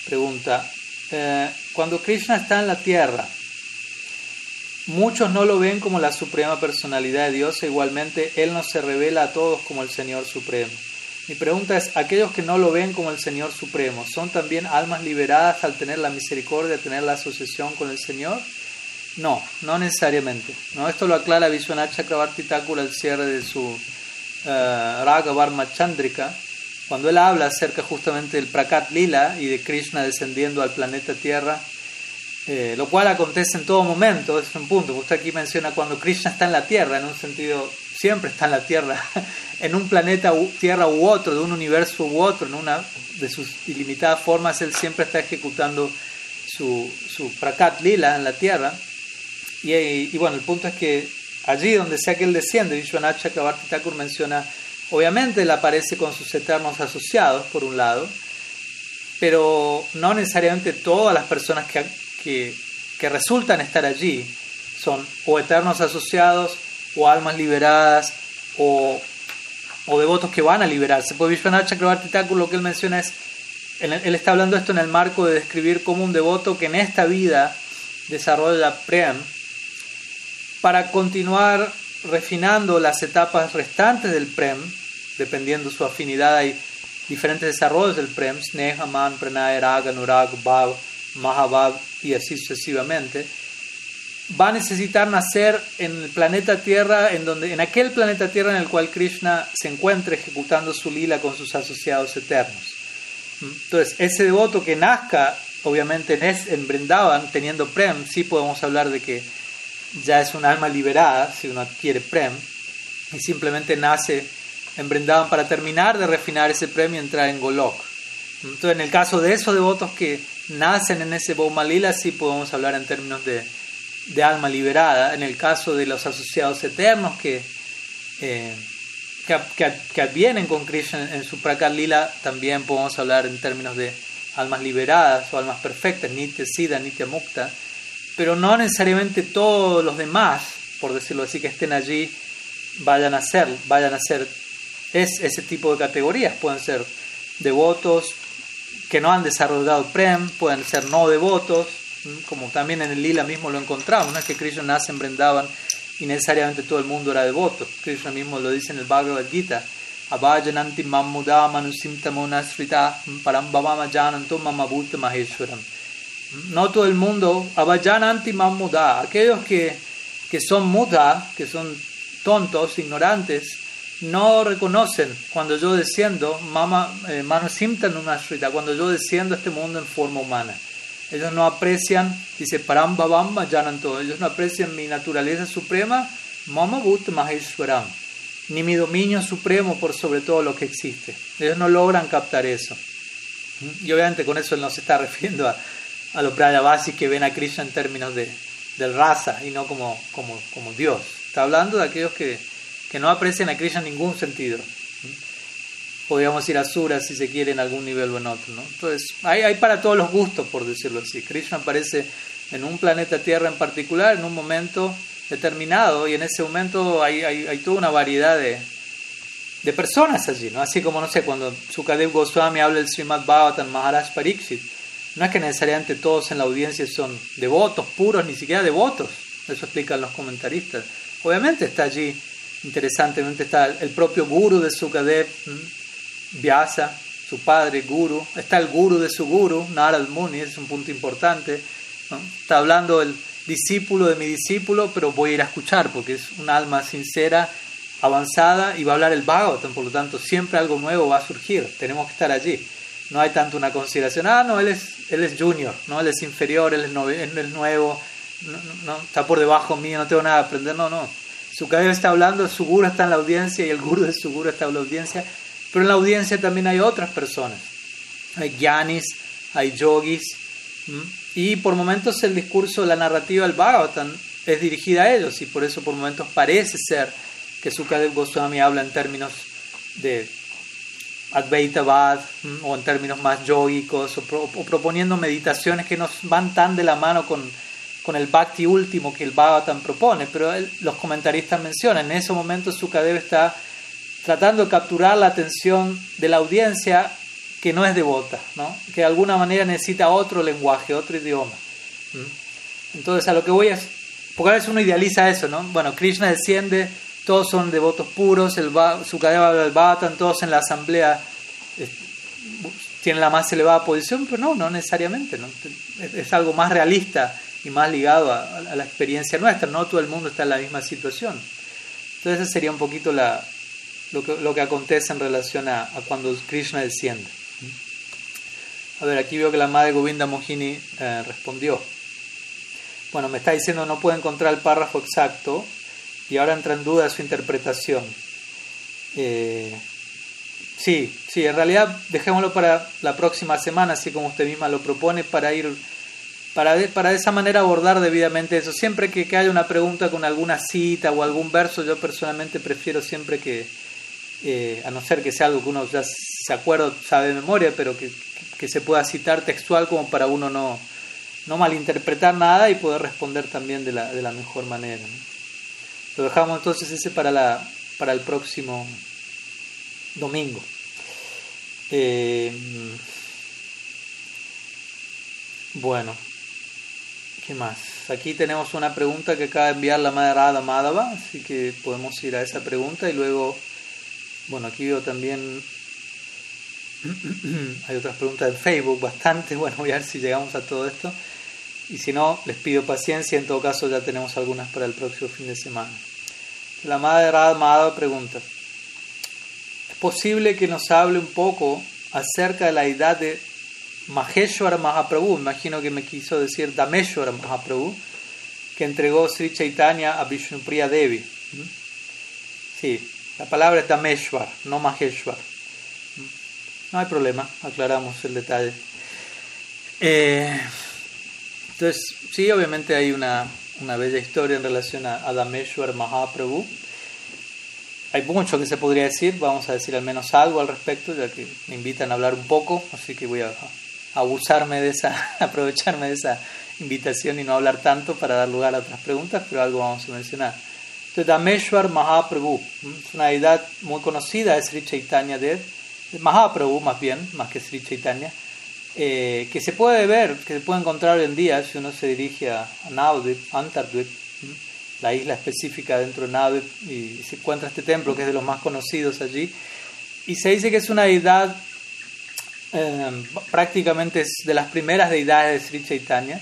pregunta, eh, cuando Krishna está en la tierra, muchos no lo ven como la suprema personalidad de Dios e igualmente Él no se revela a todos como el Señor Supremo. Mi pregunta es, aquellos que no lo ven como el Señor Supremo, ¿son también almas liberadas al tener la misericordia, tener la asociación con el Señor? No, no necesariamente. ¿no? Esto lo aclara Vishwanath Chakrabarti Thakur al cierre de su uh, Raga Varma Chandrika, cuando él habla acerca justamente del Prakat Lila y de Krishna descendiendo al planeta Tierra, eh, lo cual acontece en todo momento, es un punto. Usted aquí menciona cuando Krishna está en la Tierra, en un sentido, siempre está en la Tierra, en un planeta Tierra u otro, de un universo u otro, en una de sus ilimitadas formas, él siempre está ejecutando su, su Prakat Lila en la Tierra. Y, bueno, el punto es que allí donde sea que él desciende, Vishwanath Chakrabarti Thakur menciona, obviamente él aparece con sus eternos asociados, por un lado, pero no necesariamente todas las personas que, que, resultan estar allí son o eternos asociados, o almas liberadas, o, o devotos que van a liberarse. Pues Vishwanath Chakrabarti Thakur lo que él menciona es, él, está hablando esto en el marco de describir como un devoto que en esta vida desarrolla Prem, para continuar refinando las etapas restantes del Prem, dependiendo su afinidad, hay diferentes desarrollos del Prem, Sneha, Man, Pranay, Raga, Nurag, Bhav, Mahabhav y así sucesivamente, va a necesitar nacer en el planeta Tierra, en, donde, en aquel planeta Tierra en el cual Krishna se encuentra ejecutando su lila con sus asociados eternos. Entonces, ese devoto que nazca, obviamente en, en Brindavan, teniendo Prem, sí podemos hablar de que ya es un alma liberada, si uno adquiere Prem, y simplemente nace en Brindavan para terminar de refinar ese premio y entrar en Golok. Entonces, en el caso de esos devotos que nacen en ese Baumalila, sí podemos hablar en términos de, de, alma liberada. En el caso de los asociados eternos que, eh, que, que, advienen con Krishna en, su Prakat Lila, también podemos hablar en términos de almas liberadas o almas perfectas, Nitya Siddha, Nitya Mukta pero no necesariamente todos los demás, por decirlo así, que estén allí vayan a ser, vayan a ser es ese tipo de categorías. Pueden ser devotos que no han desarrollado Prem, pueden ser no devotos, como también en el Lila mismo lo encontramos, que Krishna nace en Brindavan y necesariamente todo el mundo era devoto. Krishna mismo lo dice en el Bhagavad Gita. Abhajananti mamuda manusimta monasrita param jananto mamabhuta maheshwaram no todo el mundo, anti muda, aquellos que, que son muda, que son tontos, ignorantes, no reconocen cuando yo desciendo, mama, eh, cuando yo desciendo a este mundo en forma humana. Ellos no aprecian, dice Paramba Bamba todo ellos no aprecian mi naturaleza suprema, Mama Bhut ni mi dominio supremo por sobre todo lo que existe. Ellos no logran captar eso. Y obviamente con eso él no se está refiriendo a, a los Brajavasis que ven a Krishna en términos de, raza y no como, como, como, Dios. Está hablando de aquellos que, que no aprecian a Krishna en ningún sentido. podríamos ir a Sura si se quiere en algún nivel o en otro. ¿no? Entonces, hay, hay para todos los gustos, por decirlo así. Krishna aparece en un planeta Tierra en particular, en un momento determinado, y en ese momento hay, hay, hay toda una variedad de, de personas allí, ¿no? Así como, no sé, cuando Sukadev Goswami habla del Srimad Bhavatan Maharaj Pariksit, no es que necesariamente todos en la audiencia son devotos, puros, ni siquiera devotos, eso explican los comentaristas. Obviamente está allí, interesantemente está el propio guru de Sukadev, Vyasa, su padre, guru, está el guru de su guru, Narad Muni, es un punto importante, está hablando el discípulo de mi discípulo, pero voy a ir a escuchar porque es un alma sincera, avanzada y va a hablar el Bhagavatam, por lo tanto siempre algo nuevo va a surgir, tenemos que estar allí. No hay tanto una consideración, ah, no, él es, él es junior, no, él es inferior, él es, nuevo, no, está por debajo mío, no tengo nada que aprender, no, no. Su cabeza está hablando, su guru está en la audiencia y el guru de su guru está en la audiencia, pero en la audiencia también hay otras personas. Hay gyanis, hay yogis, y por momentos el discurso, la narrativa del Bhagavatam es dirigida a ellos y por eso por momentos parece ser que Sukadev Goswami habla en términos de Advaitavad o en términos más yogicos o, proponiendo meditaciones que nos van tan de la mano con, con el bhakti último que el Bhagavatam propone, pero los comentaristas mencionan, en ese momento Sukadev está tratando de capturar la atención de la audiencia que no es devota, ¿no? que de alguna manera necesita otro lenguaje, otro idioma. Entonces, a lo que voy es, porque a veces uno idealiza eso, ¿no? Bueno, Krishna desciende, todos son devotos puros, el Sukadeva Bhatan, todos en la asamblea eh, tienen la más elevada posición, pero no, no necesariamente. Es, algo más realista y más ligado a, la experiencia nuestra, no todo el mundo está en la misma situación. Entonces, esa sería un poquito la, lo, que, lo que acontece en relación a cuando Krishna desciende. A ver, aquí veo que la madre Govinda Mohini eh, respondió. Bueno, me está diciendo no puedo encontrar el párrafo exacto y ahora entra en duda su interpretación. Eh, sí, sí, en realidad dejémoslo para la próxima semana, así como usted misma lo propone, para ir, para de, para de esa manera abordar debidamente eso. Siempre que, que haya una pregunta con alguna cita o algún verso, yo personalmente prefiero siempre que, eh, a no ser que sea algo que uno ya se acuerda, sabe de memoria, pero que, que se pueda citar textual como para uno no, no malinterpretar nada y poder responder también de la, de la mejor manera. Lo dejamos entonces ese para, la, para el próximo domingo. Eh, bueno, ¿qué más? Aquí tenemos una pregunta que acaba de enviar la madre Radha Madhava, así que podemos ir a esa pregunta y luego bueno, aquí veo también, hay otras preguntas en Facebook, bastante, bueno, voy a ver si llegamos a todo esto. Y si no, les pido paciencia, en todo caso ya tenemos algunas para el próximo fin de semana. La madre Radha pregunta, ¿es posible que nos hable un poco acerca de la edad de Maheshwara Mahaprabhu? Imagino que me quiso decir Dameshwara Mahaprabhu, que entregó Sri Chaitanya a Vishnupriya Devi. ¿Mm? Sí, la palabra es Dameshwar, no Maheshwar. No hay problema, aclaramos el detalle. Eh, entonces, sí, obviamente hay una, una, bella historia en relación a, Dameshwar Mahaprabhu. Hay mucho que se podría decir, vamos a decir al menos algo al respecto, ya que me invitan a hablar un poco, así que voy a, abusarme de esa, aprovecharme de esa invitación y no hablar tanto para dar lugar a otras preguntas, pero algo vamos a mencionar. Entonces, Dameshwar Mahaprabhu, es una deidad muy conocida de Sri Chaitanya Dev, Mahaprabhu más bien, más que Sri Chaitanya, eh, que se puede ver, que se puede encontrar hoy en día si uno se dirige a Navadvip, Antardvip, la isla específica dentro de Navadvip, y se encuentra este templo que es de los más conocidos allí. Y se dice que es una deidad, eh, prácticamente es de las primeras deidades de Sri Chaitanya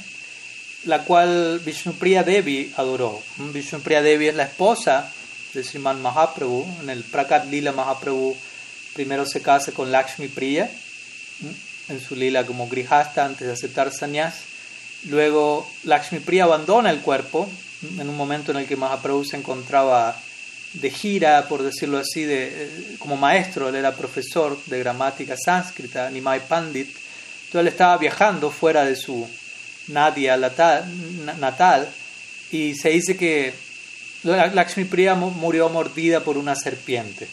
la cual Vishnupriya Devi adoró. Vishnupriya Devi es la esposa de Sriman Mahaprabhu. En el Prakat Lila Mahaprabhu primero se casa con Lakshmi Priya en su lila como grihasta antes de aceptar sannyas. Luego Lakshmi Priya abandona el cuerpo en un momento en el que Mahaprabhu se encontraba de gira, por decirlo así, de, eh, como maestro, él era profesor de gramática sánscrita, Nimai Pandit. Entonces él estaba viajando fuera de su, Nadia natal, y se dice que Lakshmi Priya murió mordida por una serpiente.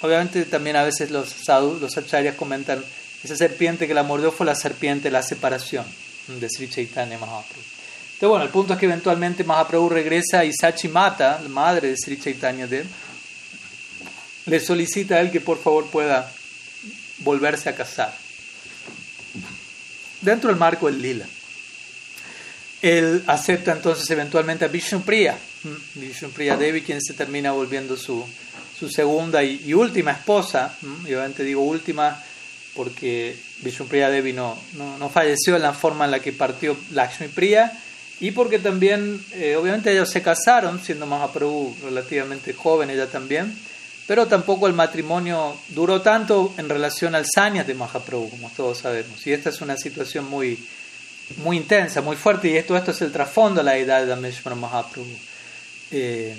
Obviamente también a veces los los acharyas comentan, esa serpiente que la mordió fue la serpiente de la separación de Sri Chaitanya Mahaprabhu. Entonces bueno, el punto es que eventualmente Mahaprabhu regresa y Sachi Mata, la madre de Sri Chaitanya Dev, le solicita a él que por favor pueda volverse a casar. Dentro del marco del lila. Él acepta entonces eventualmente a Vishnupriya, Vishnupriya Devi, quien se termina volviendo su, su segunda y, última esposa. Y obviamente digo última porque Vishnupriya Devi no, no, falleció en la forma en la que partió Lakshmi Priya y porque también, eh, obviamente ellos se casaron, siendo Mahaprabhu relativamente joven, ella también, pero tampoco el matrimonio duró tanto en relación al sanyas de Mahaprabhu, como todos sabemos. Y esta es una situación muy, muy intensa, muy fuerte, y esto, esto es el trasfondo de la edad de Dameshwara Mahaprabhu. Eh,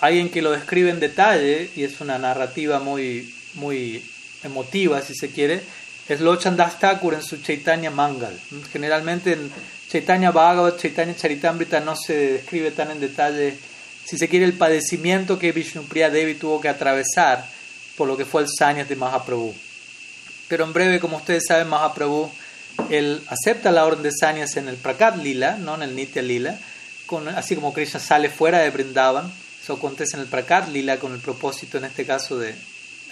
alguien que lo describe en detalle, y es una narrativa muy, muy emotiva, si se quiere, es Lochan Das Thakur en su Chaitanya Mangal. Generalmente en Chaitanya Bhagavat, Chaitanya Charitamrita no se describe tan en detalle, si se quiere, el padecimiento que Vishnupriya Devi tuvo que atravesar por lo que fue el Sanyas de Mahaprabhu. Pero en breve, como ustedes saben, Mahaprabhu él acepta la orden de Sanyas en el Prakat Lila, no en el Nitya Lila, con, así como Krishna sale fuera de Brindavan, eso acontece en el Prakat Lila con el propósito, en este caso, de,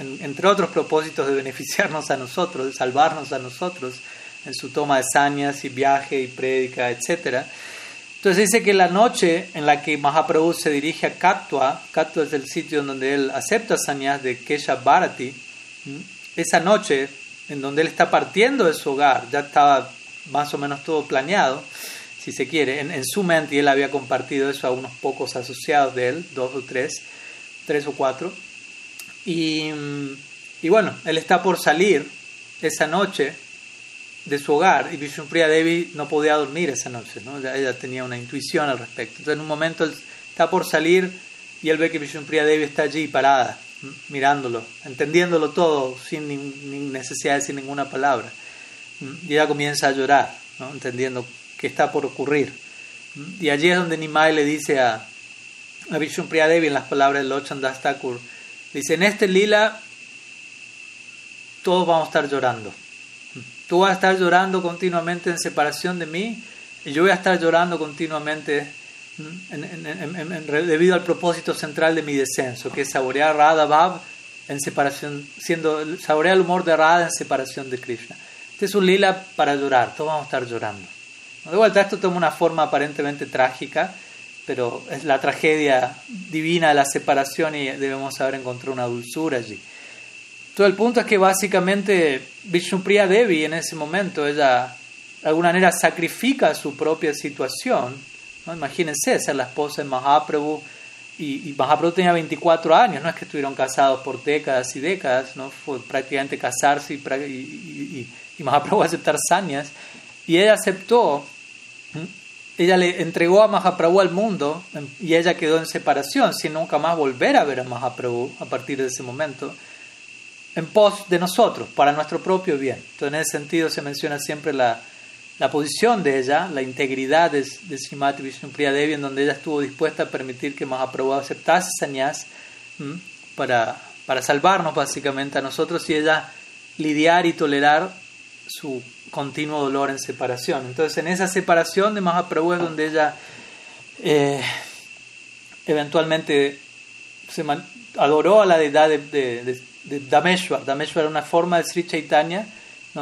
entre otros propósitos, de beneficiarnos a nosotros, de salvarnos a nosotros en su toma de sañas y viaje y prédica, etc. Entonces dice que la noche en la que Mahaprabhu se dirige a Katwa, Katwa es el sitio en donde él acepta sañas de Kesha Bharati, esa noche en donde él está partiendo de su hogar, ya estaba más o menos todo planeado, si se quiere, en, su mente, y él había compartido eso a unos pocos asociados de él, dos o tres, tres o cuatro, y, y bueno, él está por salir esa noche de su hogar y Vishnupriya Devi no podía dormir esa noche, ¿no? ella, tenía una intuición al respecto. Entonces en un momento él está por salir y él ve que Vishnupriya Devi está allí parada, mirándolo, entendiéndolo todo sin necesidad de decir ninguna palabra. Y ella comienza a llorar, ¿no? entendiendo que está por ocurrir. Y allí es donde Nimai le dice a, a Vishnupriya Devi en las palabras de Lochan Das Thakur, dice, en este lila todos vamos a estar llorando Tú vas a estar llorando continuamente en separación de mí y yo voy a estar llorando continuamente debido al propósito central de mi descenso, que es saborear Radha Bhav en separación, siendo, saborear el humor de Radha en separación de Krishna. Este es un lila para llorar, todos vamos a estar llorando. De vuelta, esto toma una forma aparentemente trágica, pero es la tragedia divina de la separación y debemos saber encontrar una dulzura allí. Todo el punto es que básicamente Vishnupriya Devi en ese momento, ella de alguna manera sacrifica su propia situación. ¿no? Imagínense ser la esposa de Mahaprabhu y, Mahaprabhu tenía 24 años, no es que estuvieron casados por décadas y décadas, ¿no? fue prácticamente casarse y, y, y Mahaprabhu aceptar sanyas. Y ella aceptó, ella le entregó a Mahaprabhu al mundo y ella quedó en separación sin nunca más volver a ver a Mahaprabhu a partir de ese momento en pos de nosotros, para nuestro propio bien. Entonces, en ese sentido se menciona siempre la, la posición de ella, la integridad de, de Srimati Vishnupriya Devi, en donde ella estuvo dispuesta a permitir que Mahaprabhu aceptase sañas para, para salvarnos básicamente a nosotros y ella lidiar y tolerar su continuo dolor en separación. Entonces, en esa separación de Mahaprabhu es donde ella eh, eventualmente se adoró a la deidad de de Dameshwar. Dameshwar era una forma de Sri Chaitanya,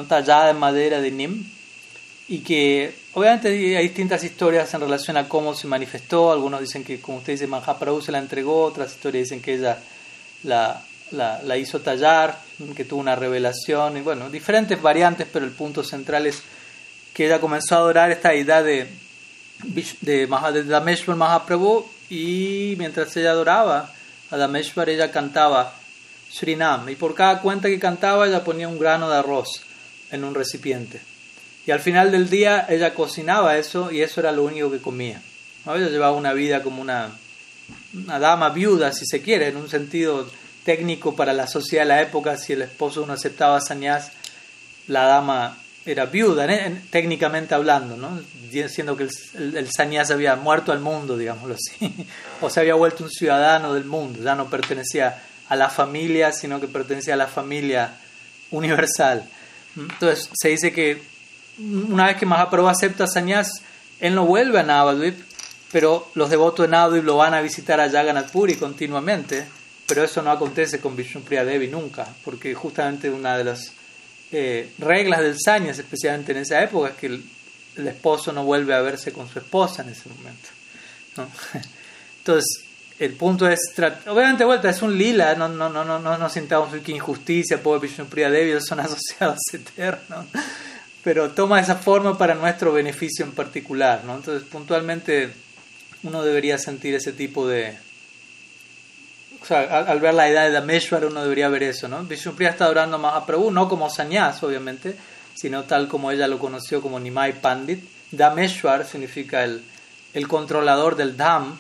tallada en madera de Nim, y que obviamente hay distintas historias en relación a cómo se manifestó. Algunos dicen que, como usted dice, Mahaprabhu se la entregó, otras historias dicen que ella la, la, hizo tallar, que tuvo una revelación, y bueno, diferentes variantes, pero el punto central es que ella comenzó a adorar esta idea de, de, de Dameshwar Mahaprabhu, y mientras ella adoraba a Dameshwar, ella cantaba Srinam. Y por cada cuenta que cantaba, ella ponía un grano de arroz en un recipiente. Y al final del día, ella cocinaba eso y eso era lo único que comía. Ella llevaba una vida como una, una dama viuda, si se quiere, en un sentido técnico para la sociedad de la época. Si el esposo no aceptaba sañás, la dama era viuda, técnicamente hablando, ¿no? siendo que el, el, había muerto al mundo, digámoslo así, o se había vuelto un ciudadano del mundo, ya no pertenecía a la familia, sino que pertenece a la familia universal. Entonces se dice que una vez que Mahaprabhu acepta Sanyas, él no vuelve a Navadvip, pero los devotos de Navadvip lo van a visitar a Jagannath Puri continuamente, pero eso no acontece con Vishnupriya Devi nunca, porque justamente una de las eh, reglas del Sanyas, especialmente en esa época, es que el, esposo no vuelve a verse con su esposa en ese momento. Entonces, el punto es, obviamente, vuelta, es un lila, no, no, no, no, no, no sintamos que injusticia, pobre Vishnupriya Devi, son asociados eternos pero toma esa forma para nuestro beneficio en particular. ¿no? Entonces, puntualmente, uno debería sentir ese tipo de... Al, ver la edad de Dameshwar, uno debería ver eso. ¿no? Vishnupriya está adorando más a Prabhu, no como Sanyas, obviamente, sino tal como ella lo conoció como Nimai Pandit. Dameshwar significa el, el controlador del Dham,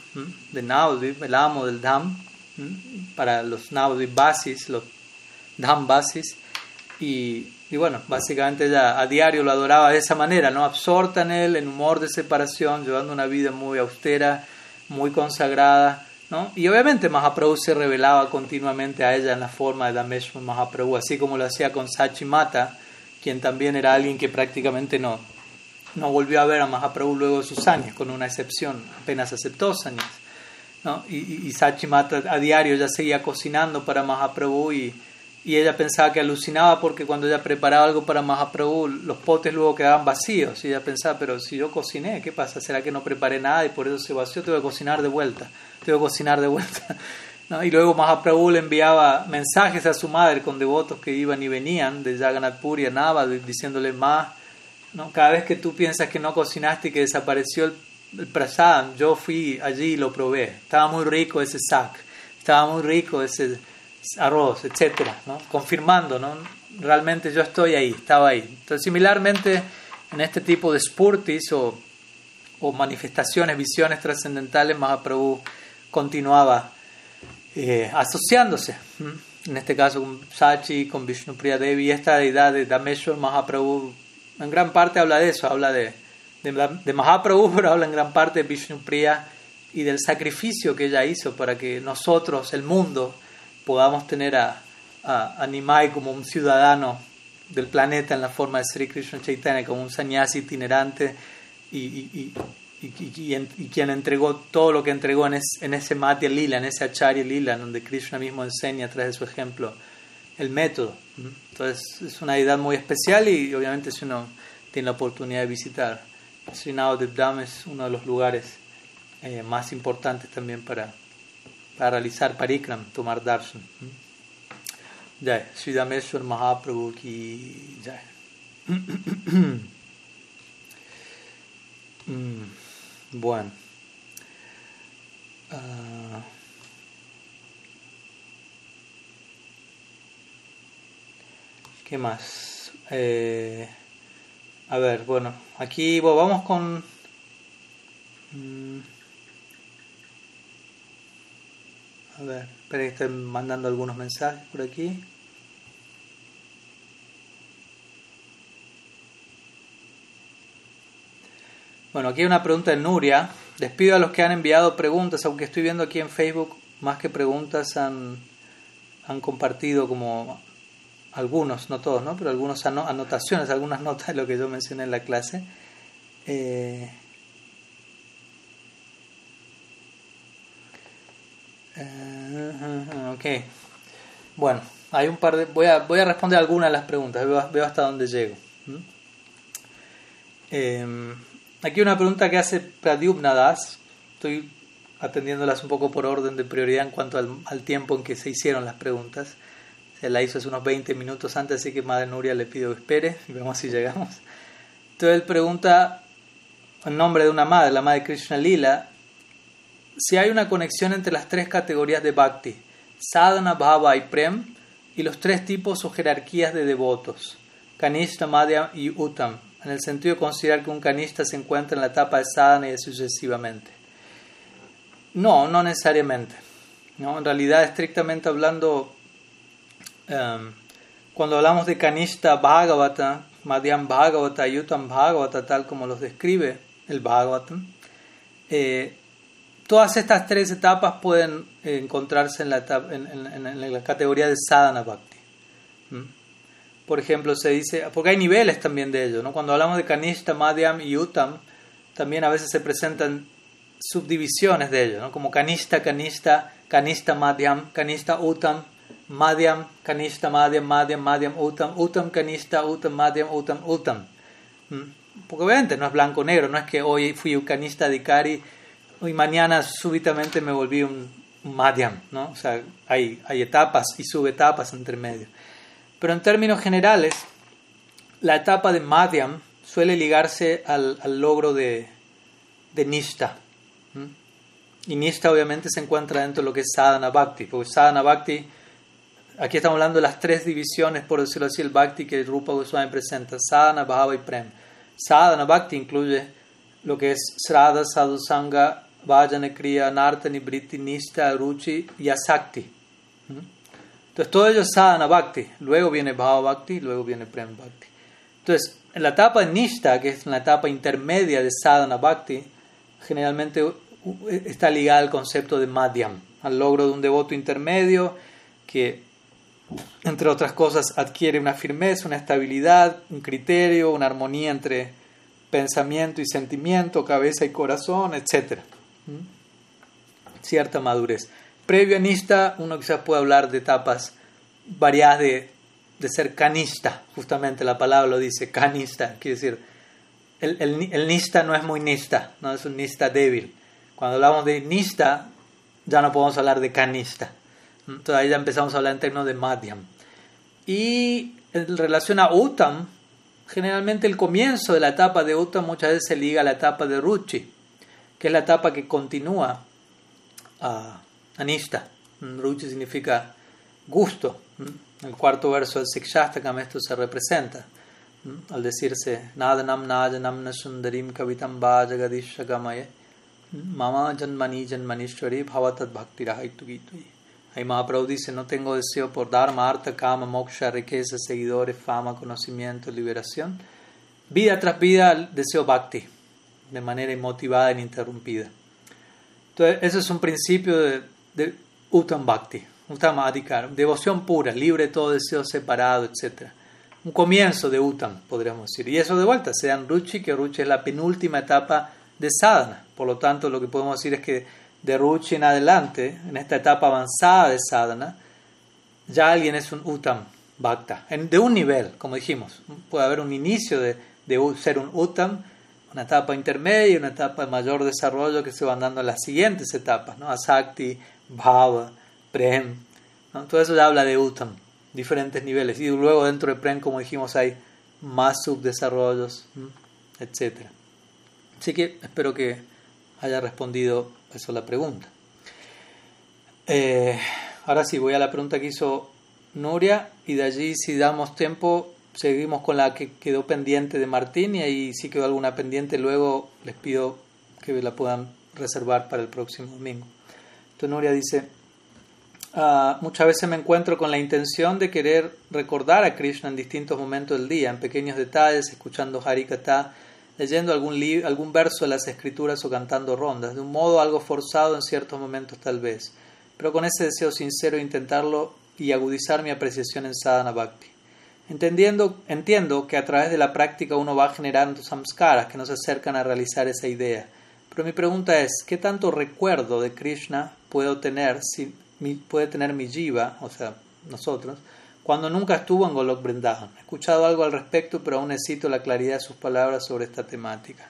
de Navadvip, el amo del Dham, para los Navadvip Basis, los Dham Basis. Y y bueno, básicamente ella a diario lo adoraba de esa manera, ¿no? Absorta en él, en humor de separación, llevando una vida muy austera, muy consagrada, Y obviamente Mahaprabhu se revelaba continuamente a ella en la forma de Dameshwar Mahaprabhu, así como lo hacía con Sachi Mata, quien también era alguien que prácticamente no, no volvió a ver a Mahaprabhu luego de sus años, con una excepción, apenas aceptó años. ¿no? Y, y Sachi Mata a diario ya seguía cocinando para Mahaprabhu y y ella pensaba que alucinaba porque cuando ella preparaba algo para Mahaprabhu, los potes luego quedaban vacíos. Y ella pensaba, pero si yo cociné, ¿qué pasa? ¿Será que no preparé nada y por eso se vació? Tengo que cocinar de vuelta, tengo que cocinar de vuelta. Y luego Mahaprabhu le enviaba mensajes a su madre con devotos que iban y venían de Jagannath Puri a Nava, diciéndole más, ¿no? cada vez que tú piensas que no cocinaste y que desapareció el, el prasadam, yo fui allí y lo probé. Estaba muy rico ese sac, estaba muy rico ese arroz, etcétera, ¿no? confirmando, ¿no? realmente yo estoy ahí, estaba ahí. Entonces, similarmente, en este tipo de spurtis o, manifestaciones, visiones trascendentales, Mahaprabhu continuaba eh, asociándose, en este caso con Sachi, con Vishnupriya Devi, esta deidad de Dameshwar Mahaprabhu, en gran parte habla de eso, habla de, de, de Mahaprabhu, pero habla en gran parte de Vishnupriya y del sacrificio que ella hizo para que nosotros, el mundo, podamos tener a, a, Nimai como un ciudadano del planeta en la forma de Sri Krishna Chaitanya, como un sannyasi itinerante y, y, y, y, quien entregó todo lo que entregó en, en ese Matya Lila, en ese Acharya Lila, donde Krishna mismo enseña a través de su ejemplo el método. Entonces es una deidad muy especial y obviamente si uno tiene la oportunidad de visitar, Sri Dham es uno de los lugares eh, más importantes también para, para realizar parikram, tomar darshan. Jai, Sri Dameshwar Mahaprabhu ki jai. mm, bueno. Uh, ¿Qué más? Eh, a ver, bueno, aquí bueno, vamos con... Mm, A ver, espera que estén mandando algunos mensajes por aquí. Bueno, aquí hay una pregunta de Nuria. Despido a los que han enviado preguntas, aunque estoy viendo aquí en Facebook, más que preguntas han, han compartido como algunos, no todos, ¿no? pero algunas anotaciones, algunas notas de lo que yo mencioné en la clase. Eh, ok. Bueno, hay un par de. Voy a, voy a responder algunas de las preguntas, veo, hasta dónde llego. ¿Mm? Eh, aquí una pregunta que hace Pradyumna Das. Estoy atendiéndolas un poco por orden de prioridad en cuanto al, tiempo en que se hicieron las preguntas. Se la hizo hace unos 20 minutos antes, así que Madre Nuria le pido que espere y vemos si llegamos. Entonces él pregunta en nombre de una madre, la madre Krishna Lila, si hay una conexión entre las tres categorías de bhakti, sadhana, bhava y prem, y los tres tipos o jerarquías de devotos, kanishta, madhya y uttam, en el sentido de considerar que un kanishta se encuentra en la etapa de sadhana y sucesivamente. No, no necesariamente. ¿no? En realidad, estrictamente hablando, em, cuando hablamos de kanishta bhagavata, madhyam bhagavata y uttam bhagavata, tal como los describe el bhagavatam, eh, todas estas tres etapas pueden encontrarse en la, en, la categoría de sadhana bhakti. Por ejemplo, se dice, porque hay niveles también de ello, ¿no? Cuando hablamos de kanishta, madhyam y uttam, también a veces se presentan subdivisiones de ello, ¿no? como kanishta, kanishta, kanishta, madhyam, kanishta, uttam, madhyam, kanishta, madhyam, madhyam, madhyam, uttam, uttam, kanishta, uttam, madhyam, uttam, uttam. Porque obviamente no es blanco-negro, no es que hoy fui un kanishta Kari y mañana súbitamente me volví un, madhyam, ¿no? O sea, hay, hay etapas y subetapas entre medio. Pero en términos generales, la etapa de madhyam suele ligarse al, al logro de, de nishta. Y nishta obviamente se encuentra dentro de lo que es sadhana bhakti, porque sadhana bhakti, aquí estamos hablando de las tres divisiones, por decirlo así, el bhakti que Rupa Goswami presenta, sadhana, bhava y prem. Sadhana bhakti incluye lo que es srada, sadhusanga, vajana kriya, nartani, briti, nishta, ruchi y asakti. Entonces todo ello es sadhana bhakti, luego viene bhava bhakti, luego viene prem bhakti. Entonces, en la etapa nishta, que es la etapa intermedia de sadhana bhakti, generalmente está ligada al concepto de madhyam, al logro de un devoto intermedio que, entre otras cosas, adquiere una firmeza, una estabilidad, un criterio, una armonía entre pensamiento y sentimiento, cabeza y corazón, etc. Cierta madurez. Previo a Nista, uno quizás puede hablar de etapas variadas de, de ser canista, justamente la palabra lo dice, canista, quiere decir, el, el, Nista no es muy Nista, no es un Nista débil cuando hablamos de nista, ya no podemos hablar de canista. Entonces ahí ya empezamos a hablar en términos de madhyam. Y en relación a uttam, generalmente el comienzo de la etapa de uttam muchas veces se liga a la etapa de ruchi, que es la etapa que continúa a, nista. Ruchi significa gusto. El cuarto verso del Sikshastakam esto se representa. Al decirse Nadanam Najanam Nasundarim Kavitam Vajagadishagamaya Mama Janmani Janmanishwari Bhavatad Bhakti Rahaitu Ahí Mahaprabhu dice, no tengo deseo por dar Arta, Kama, Moksha, riqueza, seguidores, fama, conocimiento, liberación. Vida tras vida deseo Bhakti, de manera inmotivada e ininterrumpida. Entonces, ese es un principio de, de Uttam Bhakti, Uttam Adhikar, devoción pura, libre de todo deseo separado, etc. Un comienzo de Uttam, podríamos decir. Y eso de vuelta, se Ruchi, que Ruchi es la penúltima etapa de sadhana. Por lo tanto, lo que podemos decir es que de Ruchi en adelante, en esta etapa avanzada de sadhana, ya alguien es un uttam bhakta, de un nivel, como dijimos. Puede haber un inicio de, de ser un uttam, una etapa intermedia, una etapa de mayor desarrollo que se van dando en las siguientes etapas, ¿no? Asakti, Bhava, Prem. Todo eso ya habla de uttam, diferentes niveles. Y luego dentro de Prem, como dijimos, hay más subdesarrollos, etc. Así que espero que haya respondido eso la pregunta. Eh, ahora sí, voy a la pregunta que hizo Nuria y de allí si damos tiempo seguimos con la que quedó pendiente de Martín y ahí si quedó alguna pendiente luego les pido que la puedan reservar para el próximo domingo. Entonces dice, ah, muchas veces me encuentro con la intención de querer recordar a Krishna en distintos momentos del día, en pequeños detalles, escuchando Harikata leyendo algún, algún verso de las escrituras o cantando rondas, de un modo algo forzado en ciertos momentos tal vez, pero con ese deseo sincero de intentarlo y agudizar mi apreciación en sadhana bhakti. Entendiendo, entiendo que a través de la práctica uno va generando samskaras que nos acercan a realizar esa idea. Pero mi pregunta es, ¿qué tanto recuerdo de Krishna puedo tener, si, puede tener mi jiva, o sea, nosotros, cuando nunca estuvo en Golok Vrindavan. He escuchado algo al respecto, pero aún necesito la claridad de sus palabras sobre esta temática.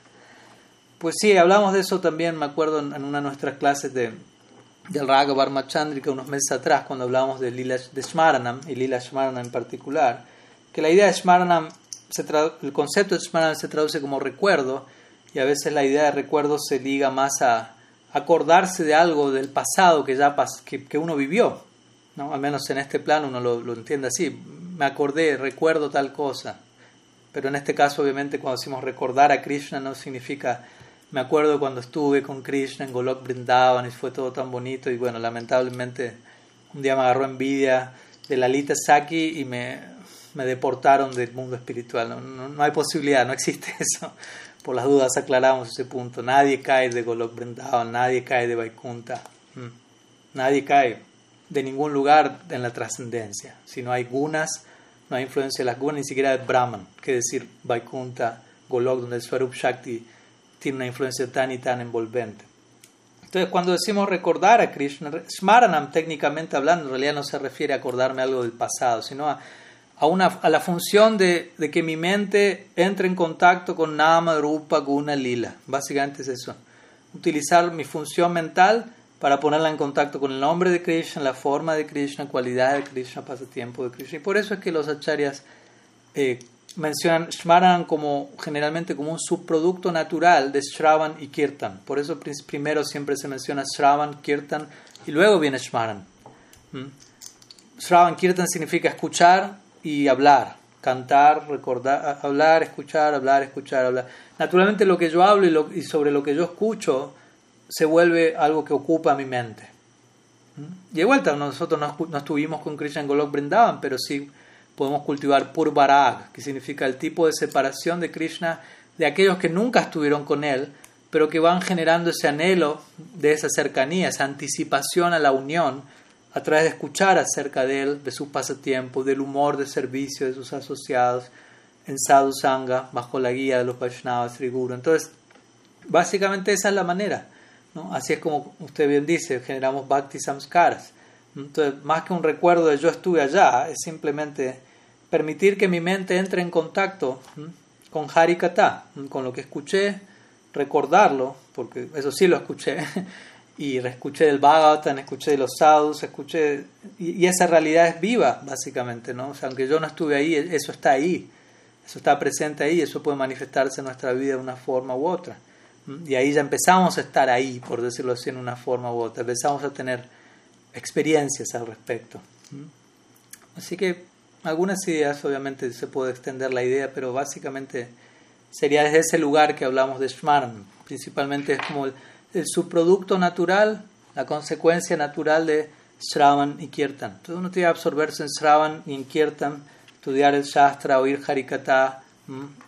Pues sí, hablamos de eso también, me acuerdo, en una de nuestras clases de, del Raga Barmachandrika unos meses atrás, cuando hablábamos de, Lila, de Shmaranam, y Lila Shmaranam en particular, que la idea de Shmaranam, se el concepto de Shmaranam se traduce como recuerdo, y a veces la idea de recuerdo se liga más a acordarse de algo del pasado que, ya que, que uno vivió, ¿no? Al menos en este plano uno lo, lo, entiende así. Me acordé, recuerdo tal cosa. Pero en este caso, obviamente, cuando decimos recordar a Krishna, no significa me acuerdo cuando estuve con Krishna en Golok Brindavan y fue todo tan bonito. Y bueno, lamentablemente, un día me agarró envidia de Lalita Saki y me, me deportaron del mundo espiritual. No, no, no hay posibilidad, no existe eso. por las dudas aclaramos ese punto. Nadie cae de Golok Vrindavan, nadie cae de Vaikunta, nadie cae de ningún lugar en la trascendencia. Si no hay gunas, no hay influencia de las gunas, ni siquiera de Brahman, que decir Vaikunta, Golok, donde el Swarup Shakti tiene una influencia tan y tan envolvente. Entonces, cuando decimos recordar a Krishna, Smaranam, técnicamente hablando, en realidad no se refiere a acordarme algo del pasado, sino a, a, la función de, de, que mi mente entre en contacto con Nama, Rupa, Guna, Lila. Básicamente es eso. Utilizar mi función mental para ponerla en contacto con el nombre de Krishna, la forma de Krishna, cualidad de Krishna, pasatiempo de Krishna. Y por eso es que los acharyas eh, mencionan Shmaran como generalmente como un subproducto natural de Shravan y Kirtan. Por eso primero siempre se menciona Shravan, Kirtan y luego viene Shmaran. ¿Mm? Shravan, Kirtan significa escuchar y hablar, cantar, recordar, hablar, escuchar, hablar, escuchar, hablar. Naturalmente lo que yo hablo y, y sobre lo que yo escucho se vuelve algo que ocupa mi mente. ¿Mm? Y de vuelta, nosotros no, estuvimos con Krishna Golok Brindavan, pero sí podemos cultivar Purvarag, que significa el tipo de separación de Krishna de aquellos que nunca estuvieron con él, pero que van generando ese anhelo de esa cercanía, esa anticipación a la unión, a través de escuchar acerca de él, de sus pasatiempos, del humor de servicio de sus asociados, en sadhu sangha, bajo la guía de los Vaishnavas Sri Guru. Entonces, básicamente esa es la manera. Así es como usted bien dice, generamos bhakti samskaras. Entonces, más que un recuerdo de yo estuve allá, es simplemente permitir que mi mente entre en contacto con Harikata, con lo que escuché, recordarlo, porque eso sí lo escuché, y escuché del Bhagavatam, escuché de los sadhus, escuché, y, esa realidad es viva, básicamente, ¿no? O sea, aunque yo no estuve ahí, eso está ahí, eso está presente ahí, eso puede manifestarse en nuestra vida de una forma u otra. Y ahí ya empezamos a estar ahí, por decirlo así, en una forma u otra. Empezamos a tener experiencias al respecto. Así que algunas ideas, obviamente se puede extender la idea, pero básicamente sería desde ese lugar que hablamos de Shmaran. Principalmente es como subproducto natural, la consecuencia natural de Shravan y Kirtan. Entonces uno tiene que absorberse en Shravan y en Kirtan, estudiar el Shastra, oír Harikata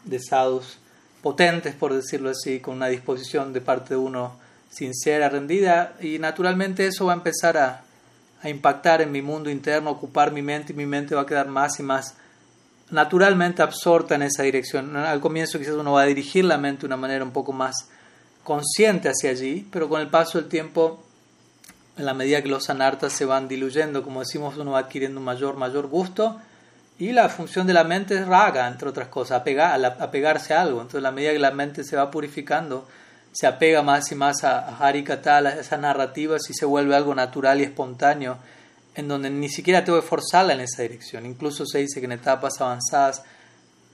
de sadhus potentes, por decirlo así, con una disposición de parte de uno sincera, rendida, y naturalmente eso va a empezar a, a impactar en mi mundo interno, ocupar mi mente, y mi mente va a quedar más y más naturalmente absorta en esa dirección. Al comienzo quizás uno va a dirigir la mente de una manera un poco más consciente hacia allí, pero con el paso del tiempo, en la medida que los anartas se van diluyendo, como decimos, uno va adquiriendo un mayor, mayor gusto, y la función de la mente es raga, entre otras cosas, apegar, apegarse a algo. Entonces, a medida que la mente se va purificando, se apega más y más a, Harikata, a esas narrativas, y se vuelve algo natural y espontáneo, en donde ni siquiera tengo que forzarla en esa dirección. Incluso se dice que en etapas avanzadas,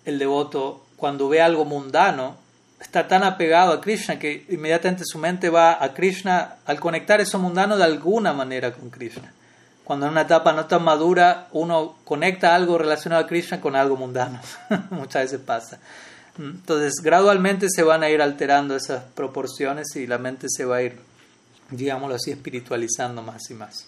el devoto, cuando ve algo mundano, está tan apegado a Krishna que inmediatamente su mente va a Krishna al conectar eso mundano de alguna manera con Krishna cuando en una etapa no tan madura uno conecta algo relacionado a Krishna con algo mundano. Muchas veces pasa. Entonces, gradualmente se van a ir alterando esas proporciones y la mente se va a ir, digámoslo así, espiritualizando más y más.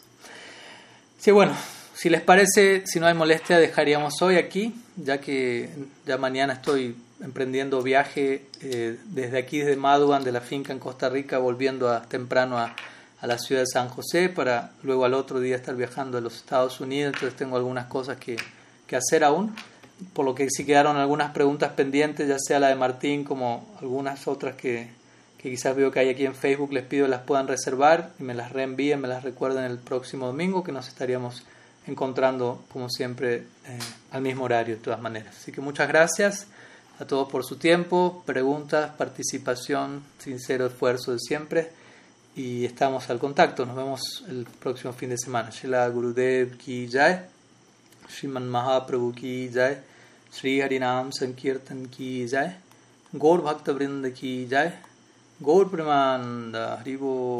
Sí, bueno, si les parece, si no hay molestia, dejaríamos hoy aquí, ya que ya mañana estoy emprendiendo viaje eh, desde aquí, desde Maduan, de la finca en Costa Rica, volviendo a, temprano a a la ciudad de San José para luego al otro día estar viajando a los Estados Unidos, entonces tengo algunas cosas que, que hacer aún, por lo que si quedaron algunas preguntas pendientes, ya sea la de Martín como algunas otras que, que quizás veo que hay aquí en Facebook, les pido las puedan reservar y me las reenvíen, me las recuerden el próximo domingo, que nos estaríamos encontrando como siempre eh, al mismo horario de todas maneras. Así que muchas gracias a todos por su tiempo, preguntas, participación, sincero esfuerzo de siempre y estamos al contacto. Nos vemos el próximo fin de semana. Shila Gurudev ki jai, Sriman Mahaprabhu ki jai, Sri Harinam Sankirtan ki jai, Gaur Bhakta Vrinda ki jai, Gaur Pramanda Haribo.